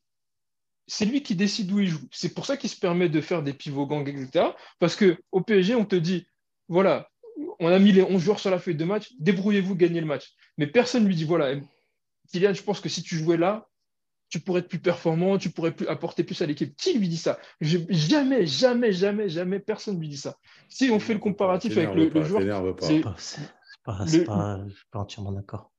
c'est lui qui décide où il joue. C'est pour ça qu'il se permet de faire des pivots gangs, etc. Parce qu'au PSG, on te dit, voilà, on a mis les 11 joueurs sur la feuille de match, débrouillez-vous, gagnez le match. Mais personne ne lui dit voilà, Kylian, je pense que si tu jouais là, tu pourrais être plus performant, tu pourrais plus apporter plus à l'équipe. Qui lui dit ça? Jamais, jamais, jamais, jamais personne ne lui dit ça. Si on fait le comparatif avec le, joueur. C'est pas, pas, pas entièrement d'accord.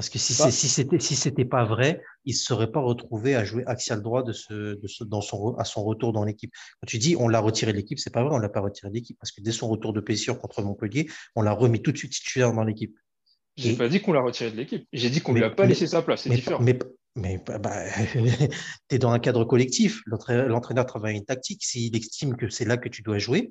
Parce que si bah, c'était si c'était pas vrai, il ne serait pas retrouvé à jouer axial droit de ce, de ce, dans son, à son retour dans l'équipe. Quand tu dis on l'a retiré de l'équipe, c'est pas vrai, on l'a pas retiré de l'équipe parce que dès son retour de blessure contre Montpellier, on l'a remis tout de suite titulaire dans l'équipe. J'ai pas dit qu'on l'a retiré de l'équipe. J'ai dit qu'on lui a pas laissé sa place. C'est différent. Mais, mais bah, bah *laughs* tu es dans un cadre collectif. L'entraîneur travaille une tactique. S'il estime que c'est là que tu dois jouer,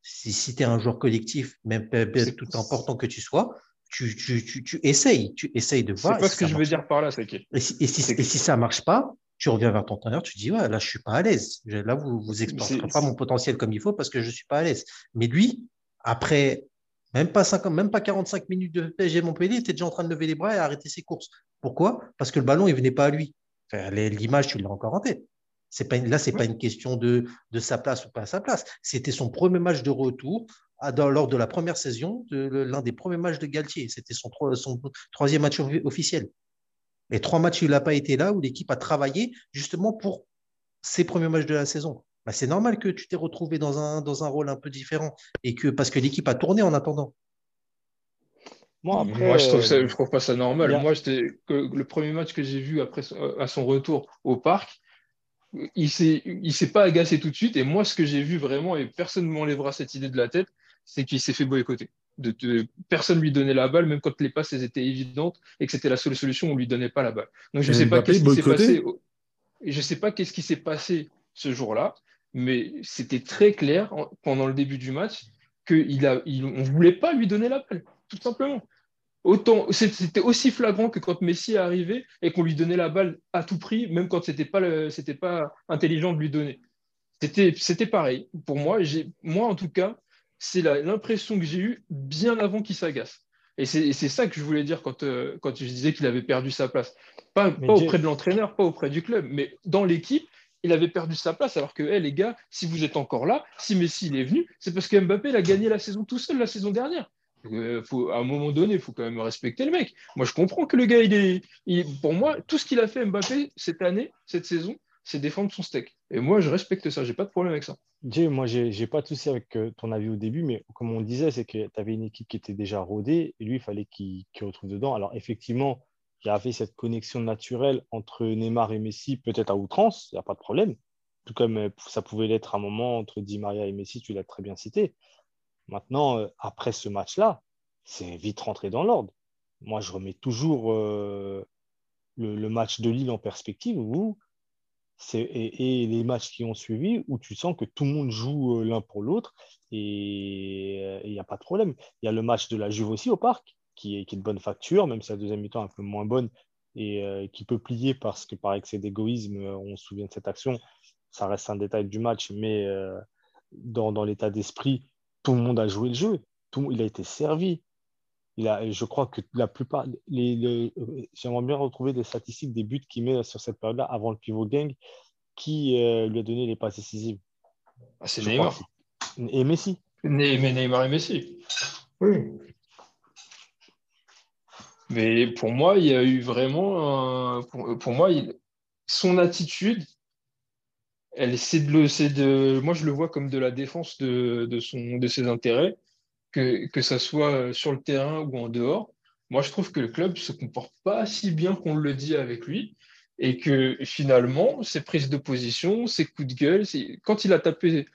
si, si tu es un joueur collectif, même tout important que tu sois, tu, tu, tu, tu, essayes, tu essayes de voir. C'est pas ce que je veux dire par là, c'est et, et, si, et si ça marche pas, tu reviens vers ton entraîneur, tu dis ouais, là je suis pas à l'aise. Là vous vous exploiterez pas mon potentiel comme il faut parce que je suis pas à l'aise. Mais lui, après même pas 50, même pas 45 minutes de PSG Montpellier, il était déjà en train de lever les bras et arrêter ses courses. Pourquoi? Parce que le ballon il venait pas à lui. L'image tu l'as encore en tête. C'est pas là, c'est pas une question de, de sa place ou pas à sa place. C'était son premier match de retour lors de la première saison, de, l'un des premiers matchs de Galtier. C'était son, son, troisième match officiel. Et trois matchs, il n'a pas été là où l'équipe a travaillé justement pour ses premiers matchs de la saison. Bah, c'est normal que tu t'es retrouvé dans un, dans un rôle un peu différent et que parce que l'équipe a tourné en attendant. Moi, Moi je trouve, euh, trouve pas ça normal. Moi, que le premier match que j'ai vu après à son retour au parc, il ne s'est pas agacé tout de suite. Et moi, ce que j'ai vu vraiment, et personne ne m'enlèvera cette idée de la tête, c'est qu'il s'est fait boycotter. de, personne lui donnait la balle, même quand les passes étaient évidentes et que c'était la seule solution, on lui donnait pas la balle. Donc je sais pas qu'est-ce qui s'est passé. Je sais pas qu'est-ce qui s'est passé ce jour-là, mais c'était très clair pendant le début du match qu'on ne voulait pas lui donner la balle, tout simplement. Autant, c'était aussi flagrant que quand Messi est arrivé et qu'on lui donnait la balle à tout prix, même quand c'était pas, pas intelligent de lui donner. C'était, c'était pareil. Pour moi, moi en tout cas, c'est l'impression que j'ai eue bien avant qu'il s'agace. Et c'est, ça que je voulais dire quand, euh, quand je disais qu'il avait perdu sa place. Pas, pas auprès de l'entraîneur, pas auprès du club, mais dans l'équipe, il avait perdu sa place. Alors que, les gars, si vous êtes encore là, si Messi il est venu, c'est parce que Mbappé a gagné la saison tout seul la saison dernière. Euh, faut, à un moment donné, il faut quand même respecter le mec. Moi, je comprends que le gars, il est. pour moi, tout ce qu'il a fait Mbappé cette année, cette saison, c'est défendre son steak. Et moi, je respecte ça. J'ai pas de problème avec ça. Jay, moi, j'ai pas de souci avec euh, ton avis au début, mais comme on disait, c'est que tu avais une équipe qui était déjà rodée et lui, il fallait qu'il retrouve dedans. Alors, effectivement, il y avait cette connexion naturelle entre Neymar et Messi, peut-être à outrance, il n'y a pas de problème. Tout comme euh, ça pouvait l'être à un moment entre Di Maria et Messi, tu l'as très bien cité. Maintenant, euh, après ce match-là, c'est vite rentré dans l'ordre. Moi, je remets toujours euh, le, match de Lille en perspective et, les matchs qui ont suivi où tu sens que tout le monde joue l'un pour l'autre et il n'y a pas de problème. Il y a le match de la Juve aussi au parc qui est, de bonne facture, même si la deuxième mi-temps est un peu moins bonne et qui peut plier parce que par excès d'égoïsme, on se souvient de cette action, ça reste un détail du match, mais euh, dans, l'état d'esprit, tout le monde a joué le jeu. Tout, il a été servi. Il a, je crois que la plupart. Les, euh, J'aimerais bien retrouver des statistiques des buts qu'il met sur cette période-là avant le pivot gang qui euh, lui a donné les passes décisives. Ah, c'est Neymar. Et Messi. mais Neymar et Messi. Oui. Mais pour moi, il y a eu vraiment. pour, moi, son attitude, elle, c'est de, de, moi, je le vois comme de la défense de, de, son, de ses intérêts, que, que ça soit sur le terrain ou en dehors. Moi, je trouve que le club se comporte pas si bien qu'on le dit avec lui et que finalement, ses prises de position, ses coups de gueule, quand il a tapé.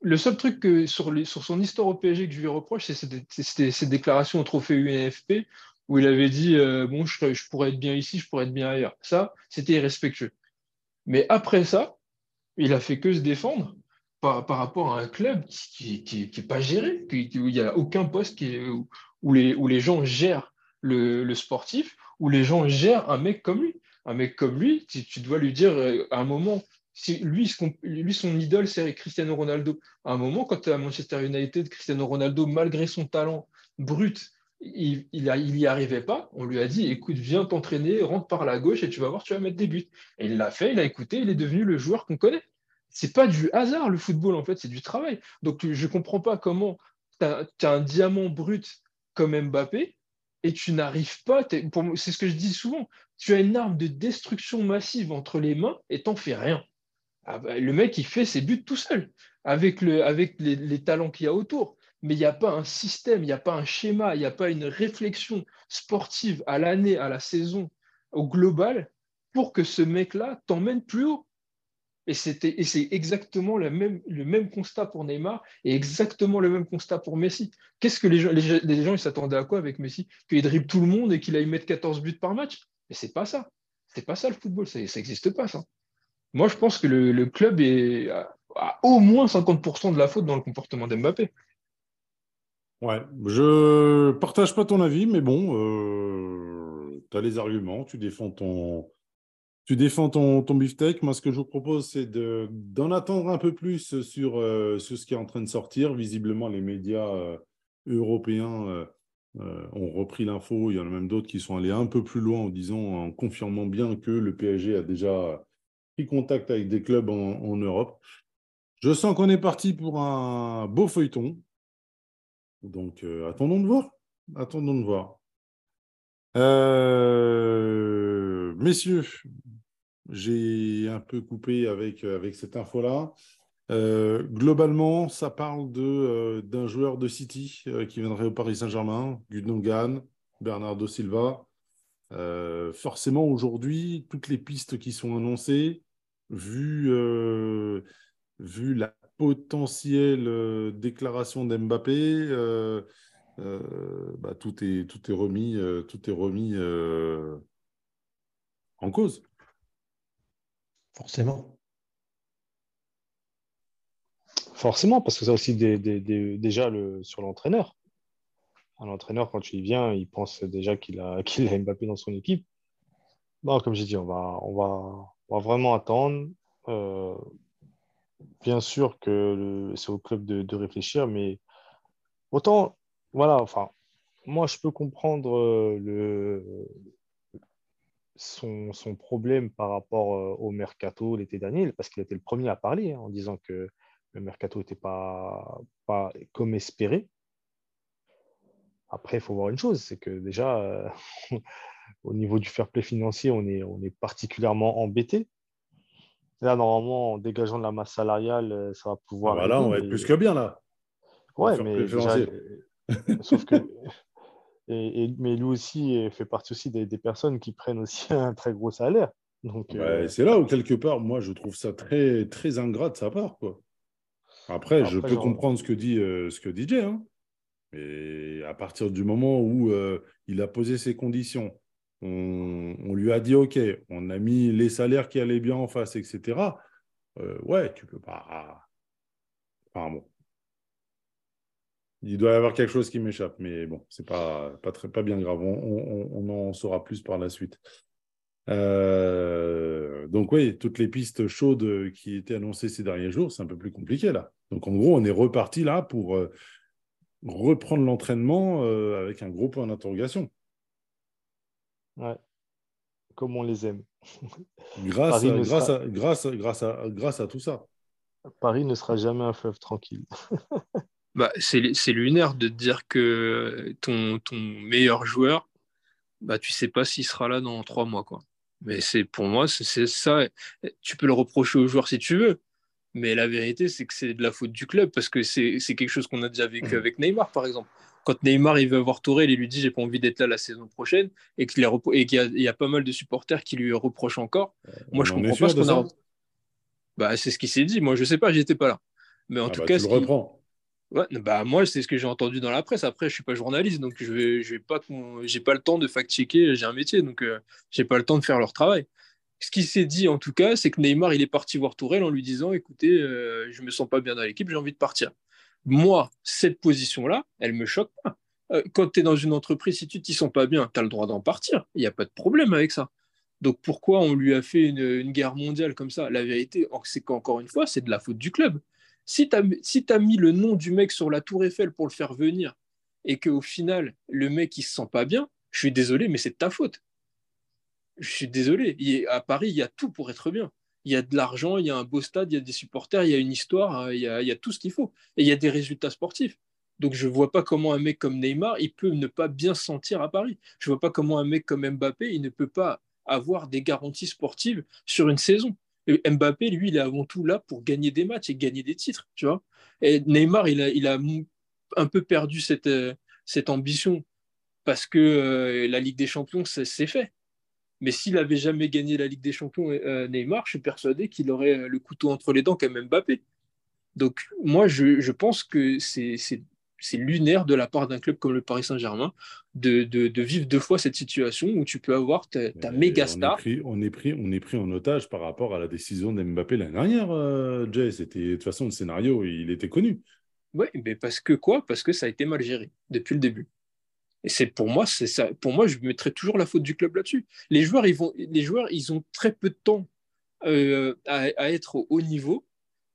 Le seul truc sur, sur son histoire au PSG que je lui reproche, c'est ses, déclarations au trophée UNFP où il avait dit euh, Bon, je, je pourrais être bien ici, je pourrais être bien ailleurs. Ça, c'était irrespectueux. Mais après ça, il a fait que se défendre par, rapport à un club qui n'est pas géré, où il n'y a aucun poste où, les, gens gèrent le, sportif, où les gens gèrent un mec comme lui. Un mec comme lui, tu, dois lui dire euh, à un moment, lui, lui, son idole, c'est Cristiano Ronaldo. À un moment, quand tu à Manchester United, Cristiano Ronaldo, malgré son talent brut, il n'y arrivait pas. On lui a dit écoute, viens t'entraîner, rentre par la gauche et tu vas voir, tu vas mettre des buts. Et il l'a fait, il a écouté, il est devenu le joueur qu'on connaît. C'est pas du hasard le football, en fait, c'est du travail. Donc je ne comprends pas comment tu as, un diamant brut comme Mbappé et tu n'arrives pas. C'est ce que je dis souvent tu as une arme de destruction massive entre les mains et t'en fais rien. Ah bah, le mec, il fait ses buts tout seul, avec, le, avec les, les talents qu'il y a autour mais il n'y a pas un système, il n'y a pas un schéma, il n'y a pas une réflexion sportive à l'année, à la saison, au global, pour que ce mec-là t'emmène plus haut. Et c'est exactement le même, constat pour Neymar et exactement le même constat pour Messi. Qu'est-ce que les gens, les, gens ils s'attendaient à quoi avec Messi? Qu'il dribble tout le monde et qu'il aille mettre 14 buts par match? Mais c'est pas ça. C'est pas ça le football, ça n'existe pas ça. Moi, je pense que le, club est, au moins 50% de la faute dans le comportement d'Mbappé. Ouais, je partage pas ton avis, mais bon, euh, tu as les arguments, tu défends ton, tu défends ton, ton beefsteak. Moi, ce que je vous propose, c'est d'en attendre un peu plus sur, euh, sur, ce qui est en train de sortir. Visiblement, les médias euh, européens ont repris l'info. Il y en a même d'autres qui sont allés un peu plus loin en disant, en confirmant bien que le PSG a déjà pris contact avec des clubs en, en Europe. Je sens qu'on est parti pour un beau feuilleton. Donc, euh, attendons de voir. Attendons de voir. Euh, messieurs, j'ai un peu coupé avec, avec cette info-là. Euh, globalement, ça parle d'un joueur de City qui viendrait au Paris Saint-Germain, Gundogan, Bernardo Silva. forcément, aujourd'hui, toutes les pistes qui sont annoncées, vu, vu la potentielle euh, déclaration d'Mbappé, euh, euh, bah, tout, est, tout est remis, euh, tout est remis euh, en cause. Forcément. Forcément, parce que ça aussi déjà sur l'entraîneur. L'entraîneur, quand il vient, il pense déjà qu'il a, *laughs* a Mbappé dans son équipe. Bon, comme j'ai dit, on va, on, va, on va vraiment attendre. Euh, bien sûr que c'est au club de, de, réfléchir, mais autant, voilà, enfin, moi, je peux comprendre euh, le, son, son problème par rapport euh, au mercato l'été dernier, parce qu'il était le premier à parler hein, en disant que le mercato n'était pas, pas comme espéré. Après, il faut voir une chose, c'est que déjà, euh, *laughs* au niveau du fair play financier, on est, on est particulièrement embêté. Là, normalement, en dégageant de la masse salariale, euh, ça va pouvoir. Ah bah là, on va être plus que bien là. Ouais, mais déjà, sauf que. *laughs* Et, mais lui aussi fait partie aussi des, des, personnes qui prennent aussi *laughs* un très gros salaire. Donc, euh... C'est là où, quelque part, moi, je trouve ça très, très ingrat de sa part. Quoi. Après, Après je peux genre... comprendre ce que dit, euh, ce que dit Jay. Hein. Mais à partir du moment où euh, il a posé ses conditions, on, on, lui a dit OK, on a mis les salaires qui allaient bien en face, etc. Ouais, tu peux pas. Enfin bon. Il doit y avoir quelque chose qui m'échappe, mais bon, c'est pas, pas, très, pas bien grave. On, on, on, en saura plus par la suite. Euh, donc oui, toutes les pistes chaudes qui étaient annoncées ces derniers jours, c'est un peu plus compliqué là. Donc en gros, on est reparti là pour euh, reprendre l'entraînement euh, avec un gros point d'interrogation. Ouais, comme on les aime. grâce, à, grâce, sera... à, grâce, grâce, à, grâce à tout ça. Paris ne sera jamais un fleuve tranquille. *laughs* bah, c'est lunaire de te dire que ton, ton meilleur joueur, bah, tu sais pas s'il sera là dans trois mois. Quoi. Mais c'est pour moi, c'est ça. Tu peux le reprocher aux joueurs si tu veux. Mais la vérité, c'est que c'est de la faute du club parce que c'est quelque chose qu'on a déjà vécu avec Neymar, par exemple. Quand Neymar il veut avoir Tourelle, il lui dit j'ai pas envie d'être là la saison prochaine et qu'il y, y, a pas mal de supporters qui lui reprochent encore. Euh, Moi, je comprends pas ce qu'on a. Bah, c'est ce qui s'est dit. Moi, je sais pas, j'étais pas là. Mais en ah tout bah, cas, tu le reprends. Bah moi, c'est ce que j'ai entendu dans la presse. Après, je suis pas journaliste, donc je vais, pas, pas le temps de fact-checker. J'ai un métier, donc euh, j'ai pas le temps de faire leur travail. Ce qui s'est dit en tout cas, c'est que Neymar, il est parti voir Tourelle en lui disant, écoutez, euh, je me sens pas bien dans l'équipe, j'ai envie de partir. Moi, cette position-là, elle me choque pas. Euh, quand tu es dans une entreprise, si tu t'y sens pas bien, tu as le droit d'en partir. Il n'y a pas de problème avec ça. Donc pourquoi on lui a fait une guerre mondiale comme ça? La vérité, c'est qu'encore une fois, c'est de la faute du club. Si tu as, mis le nom du mec sur la tour Eiffel pour le faire venir et qu'au final, le mec, il se sent pas bien, je suis désolé, mais c'est de ta faute. Je suis désolé. À Paris, il y a tout pour être bien. Il y a de l'argent, il y a un beau stade, il y a des supporters, il y a une histoire, il y a, il y a tout ce qu'il faut. Et il y a des résultats sportifs. Donc je ne vois pas comment un mec comme Neymar, il peut ne pas bien se sentir à Paris. Je ne vois pas comment un mec comme Mbappé, il ne peut pas avoir des garanties sportives sur une saison. Mbappé, lui, il est avant tout là pour gagner des matchs et gagner des titres, tu vois. Et Neymar, il a, il a un peu perdu cette, euh, cette ambition parce que euh, la Ligue des Champions, c'est fait. Mais s'il avait jamais gagné la Ligue des Champions, euh, Neymar, je suis persuadé qu'il aurait le couteau entre les dents comme Mbappé. Donc moi, je, je pense que c'est c'est lunaire de la part d'un club comme le Paris Saint-Germain de, de, de, vivre deux fois cette situation où tu peux avoir ta, ta méga star. On est, pris, on, est pris, on est pris en otage par rapport à la décision d'Mbappé l'année dernière, euh, Jay. C'était, de toute façon, le scénario, il était connu. Oui, mais parce que quoi? Parce que ça a été mal géré depuis le début. Et c'est pour moi, c'est ça. Pour moi, je mettrais toujours la faute du club là-dessus. Les joueurs, ils vont, les joueurs, ils ont très peu de temps euh, à, à être au haut niveau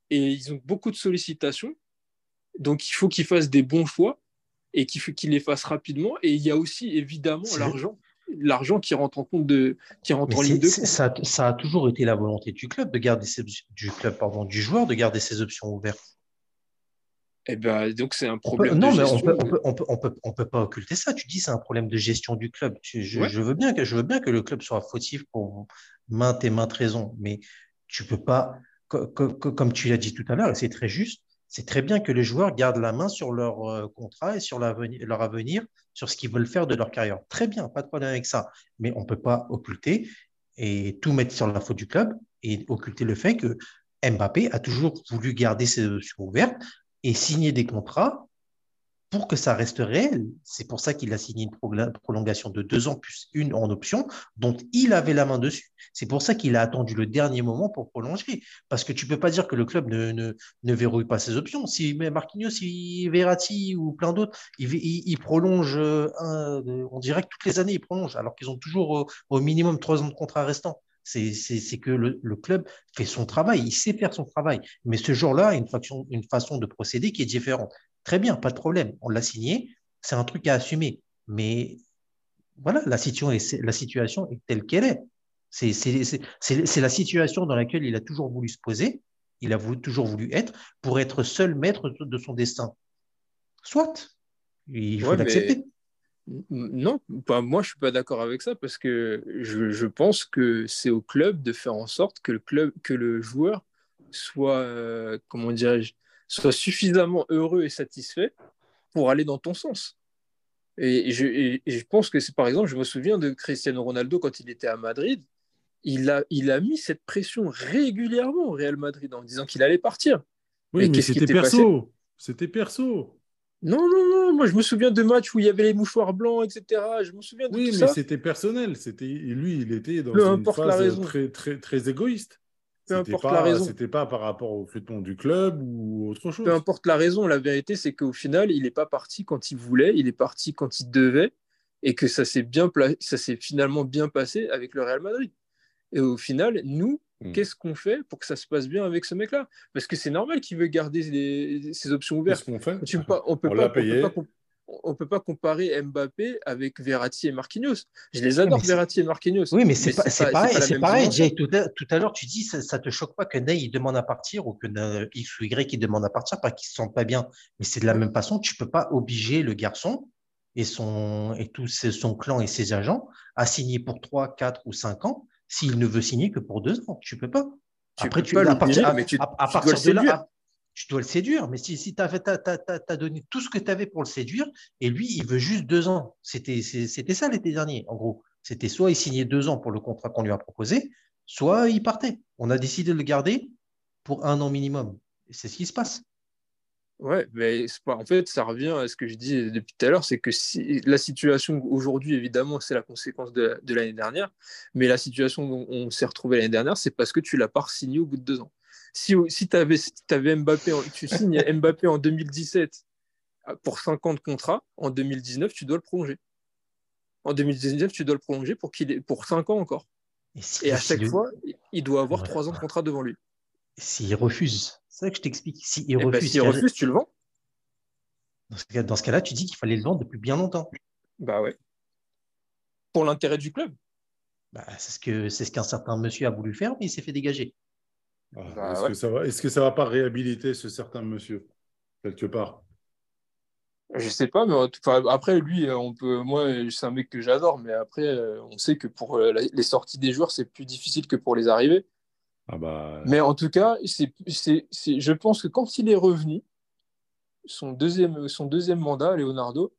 et ils ont beaucoup de sollicitations donc, il faut qu'il fasse des bons choix et qu'il les fasse rapidement. Et il y a aussi évidemment l'argent l'argent qui rentre en compte de qui rentre en ligne de compte. Ça, ça, a toujours été la volonté du club de garder ses, du club pardon du joueur de garder ses options ouvertes. Eh ben donc c'est un problème. Peut, non de mais gestion. on peut, on peut, on peut, on peut, on peut pas occulter ça. Tu dis c'est un problème de gestion du club. Je, je, ouais. je, veux bien que je veux bien que le club soit fautif pour maintes et maintes raisons, mais tu peux pas comme tu l'as dit tout à l'heure et c'est très juste c'est très bien que les joueurs gardent la main sur leur euh, contrat et sur leur avenir, sur ce qu'ils veulent faire de leur carrière. Très bien, pas de problème avec ça. Mais on ne peut pas occulter et tout mettre sur la faute du club et occulter le fait que Mbappé a toujours voulu garder ses options ouvertes et signer des contrats pour que ça reste réel. C'est pour ça qu'il a signé une prolongation de deux ans plus une en option, dont il avait la main dessus. C'est pour ça qu'il a attendu le dernier moment pour prolonger. Parce que tu ne peux pas dire que le club ne, verrouille pas ses options. Si Marquinhos, si Verratti ou plein d'autres, ils, prolongent, euh, on dirait que toutes les années, ils prolongent, alors qu'ils ont toujours au, minimum trois ans de contrat restant. C'est que le, le, club fait son travail, il sait faire son travail. Mais ce jour-là, une, une façon de procéder qui est différente. Très bien, pas de problème. On l'a signé, c'est un truc à assumer. Mais voilà, la situation est, la situation est telle qu'elle est. C'est la situation dans laquelle il a toujours voulu se poser, il a voulu, toujours voulu être, pour être seul maître de son destin. Soit, il faut l'accepter. Non, moi je suis pas d'accord avec ça parce que je, pense que c'est au club de faire en sorte que le club, que le joueur soit, euh, comment dirais-je, soit suffisamment heureux et satisfait pour aller dans ton sens. Et je, pense que c'est par exemple, je me souviens de Cristiano Ronaldo quand il était à Madrid, il a, il a mis cette pression régulièrement au Real Madrid en disant qu'il allait partir. Oui, mais c'était perso. C'était perso. Non, non, non. Moi, je me souviens de matchs où il y avait les mouchoirs blancs, etc. Je me souviens de oui, tout mais c'était personnel. C'était lui, il était dans une phase très, très, très égoïste. Peu importe la raison. C'était pas par rapport au feuilleton du club ou autre chose. Peu importe la raison, la vérité, c'est qu'au final, il n'est pas parti quand il voulait, il est parti quand il devait, et que ça s'est bien ça s'est finalement bien passé avec le Real Madrid. Et au final, nous, hmm. qu'est-ce qu'on fait pour que ça se passe bien avec ce mec-là? Parce que c'est normal qu'il veut garder ses options ouvertes. Qu'est-ce qu'on fait? On peut pas, payé on ne peut pas comparer Mbappé avec Verratti et Marquinhos. Je les adore, Verratti et Marquinhos. Oui, mais c'est pareil. C'est pareil. tout, à, l'heure, tu dis, ça ne te choque pas que Ney il demande à partir ou que X ou Y il demande à partir, pas qu'il ne se sente pas bien. Mais c'est de la même façon, tu ne peux pas obliger le garçon et, son, et tout son clan et ses agents à signer pour 3, 4 ou 5 ans s'il ne veut signer que pour 2 ans. Tu ne peux pas. Après, tu, peux pas à partir, mais tu, à, partir de là, tu dois le séduire. Mais si, tu as, donné tout ce que tu avais pour le séduire, et lui, il veut juste deux ans. C'était ça l'été dernier, en gros. C'était soit il signait deux ans pour le contrat qu'on lui a proposé, soit il partait. On a décidé de le garder pour un an minimum. C'est ce qui se passe. Ouais, mais en fait, ça revient à ce que je dis depuis tout à l'heure, c'est que si, la situation aujourd'hui, évidemment, c'est la conséquence de, l'année dernière, mais la situation dont on s'est retrouvé l'année dernière, c'est parce que tu l'as pas signé au bout de deux ans si, si tu avais, Mbappé, tu signes *laughs* Mbappé en 2017 pour 50 contrats, en 2019, tu dois le prolonger. En 2019, tu dois le prolonger pour, qu'il ait, pour 5 ans encore. Et, à chaque fois, il doit avoir 3 ans de contrat devant lui. S'il refuse, c'est ça que je t'explique. S'il eh ben, refuse, refuse, tu le vends. Dans ce cas-là, tu dis qu'il fallait le vendre depuis bien longtemps. Bah ouais. Pour l'intérêt du club. Bah, c'est ce que c'est ce qu'un certain monsieur a voulu faire, mais il s'est fait dégager. Ah, bah est-ce, que ça va, est-ce que ça va pas réhabiliter ce certain monsieur, quelque part? Je sais pas, mais après, lui, on peut, moi, c'est un mec que j'adore, mais après, euh, on sait que pour euh, les sorties des joueurs, c'est plus difficile que pour les arrivées. Ah bah... Mais en tout cas, c'est, c'est, c'est, je pense que quand il est revenu, son deuxième, son deuxième mandat, Leonardo,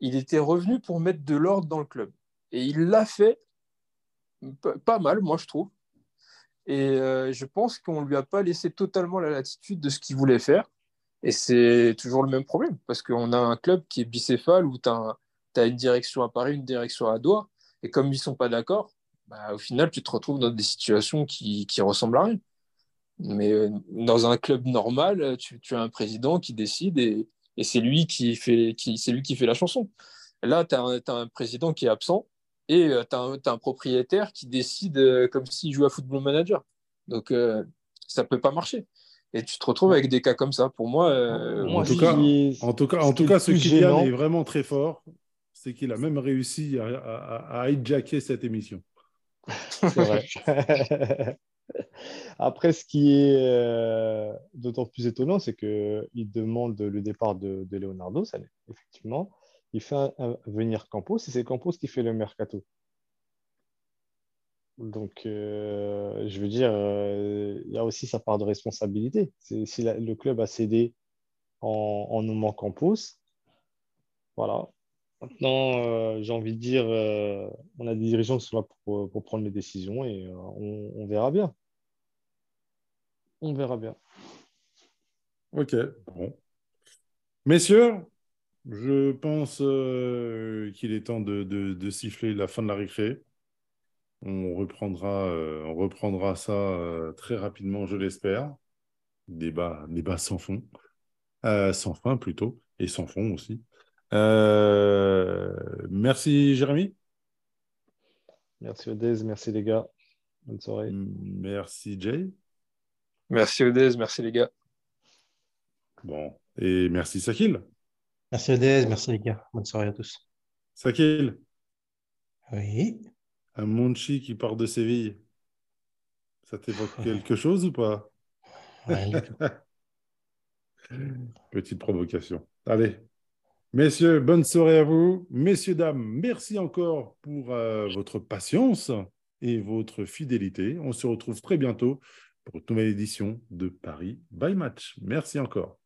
il était revenu pour mettre de l'ordre dans le club. Et il l'a fait pas mal, moi, je trouve. Et euh, je pense qu'on ne lui a pas laissé totalement la latitude de ce qu'il voulait faire. Et c'est toujours le même problème, parce qu'on a un club qui est bicéphale, où tu as, une direction à Paris, une direction à Doha. Et comme ils ne sont pas d'accord, bah, au final, tu te retrouves dans des situations qui, ressemblent à rien. Mais euh, dans un club normal, tu, as un président qui décide et, c'est lui, qui fait, la chanson. Là, tu as, un président qui est absent et euh, tu as, un propriétaire qui décide euh, comme s'il joue à Football Manager. Donc, euh, ça ne peut pas marcher. Et tu te retrouves avec des cas comme ça. Pour moi, en, tout cas, en, tout cas, en tout cas, ce qui est vraiment très fort, c'est qu'il a même réussi à, à, hijacker cette émission. C'est vrai. *laughs* Après, ce qui est d'autant plus étonnant, c'est qu'il demande le départ de, de Leonardo, ça effectivement il fait venir Campos et c'est Campos qui fait le mercato. Donc, euh, je veux dire, euh, il y a aussi sa part de responsabilité. Si le club a cédé en, en nommant Campos, voilà. Maintenant, euh, j'ai envie de dire, on a des dirigeants qui sont là pour, prendre les décisions et on, on, verra bien. On verra bien. Ok, bon. Messieurs, Je pense euh, qu'il est temps de, de- de siffler la fin de la récré. On reprendra, euh, on reprendra ça euh, très rapidement, je l'espère. Débat, débat sans fond. Euh, sans fin plutôt, et sans fond aussi. Euh, merci Jérémy. Merci Odez, merci les gars. Bonne soirée. Merci Jay. Merci Odez, merci les gars. Bon, et merci Sakil. Merci Odez, merci les gars. Bonne soirée à tous. Sakil, Oui. un Monchi qui part de Séville. Ça t'évoque quelque chose ou pas? Tout. *laughs* Petite provocation. Allez. Messieurs, bonne soirée à vous. Messieurs, dames, merci encore pour euh, votre patience et votre fidélité. On se retrouve très bientôt pour une nouvelle édition de Paris by Match. Merci encore.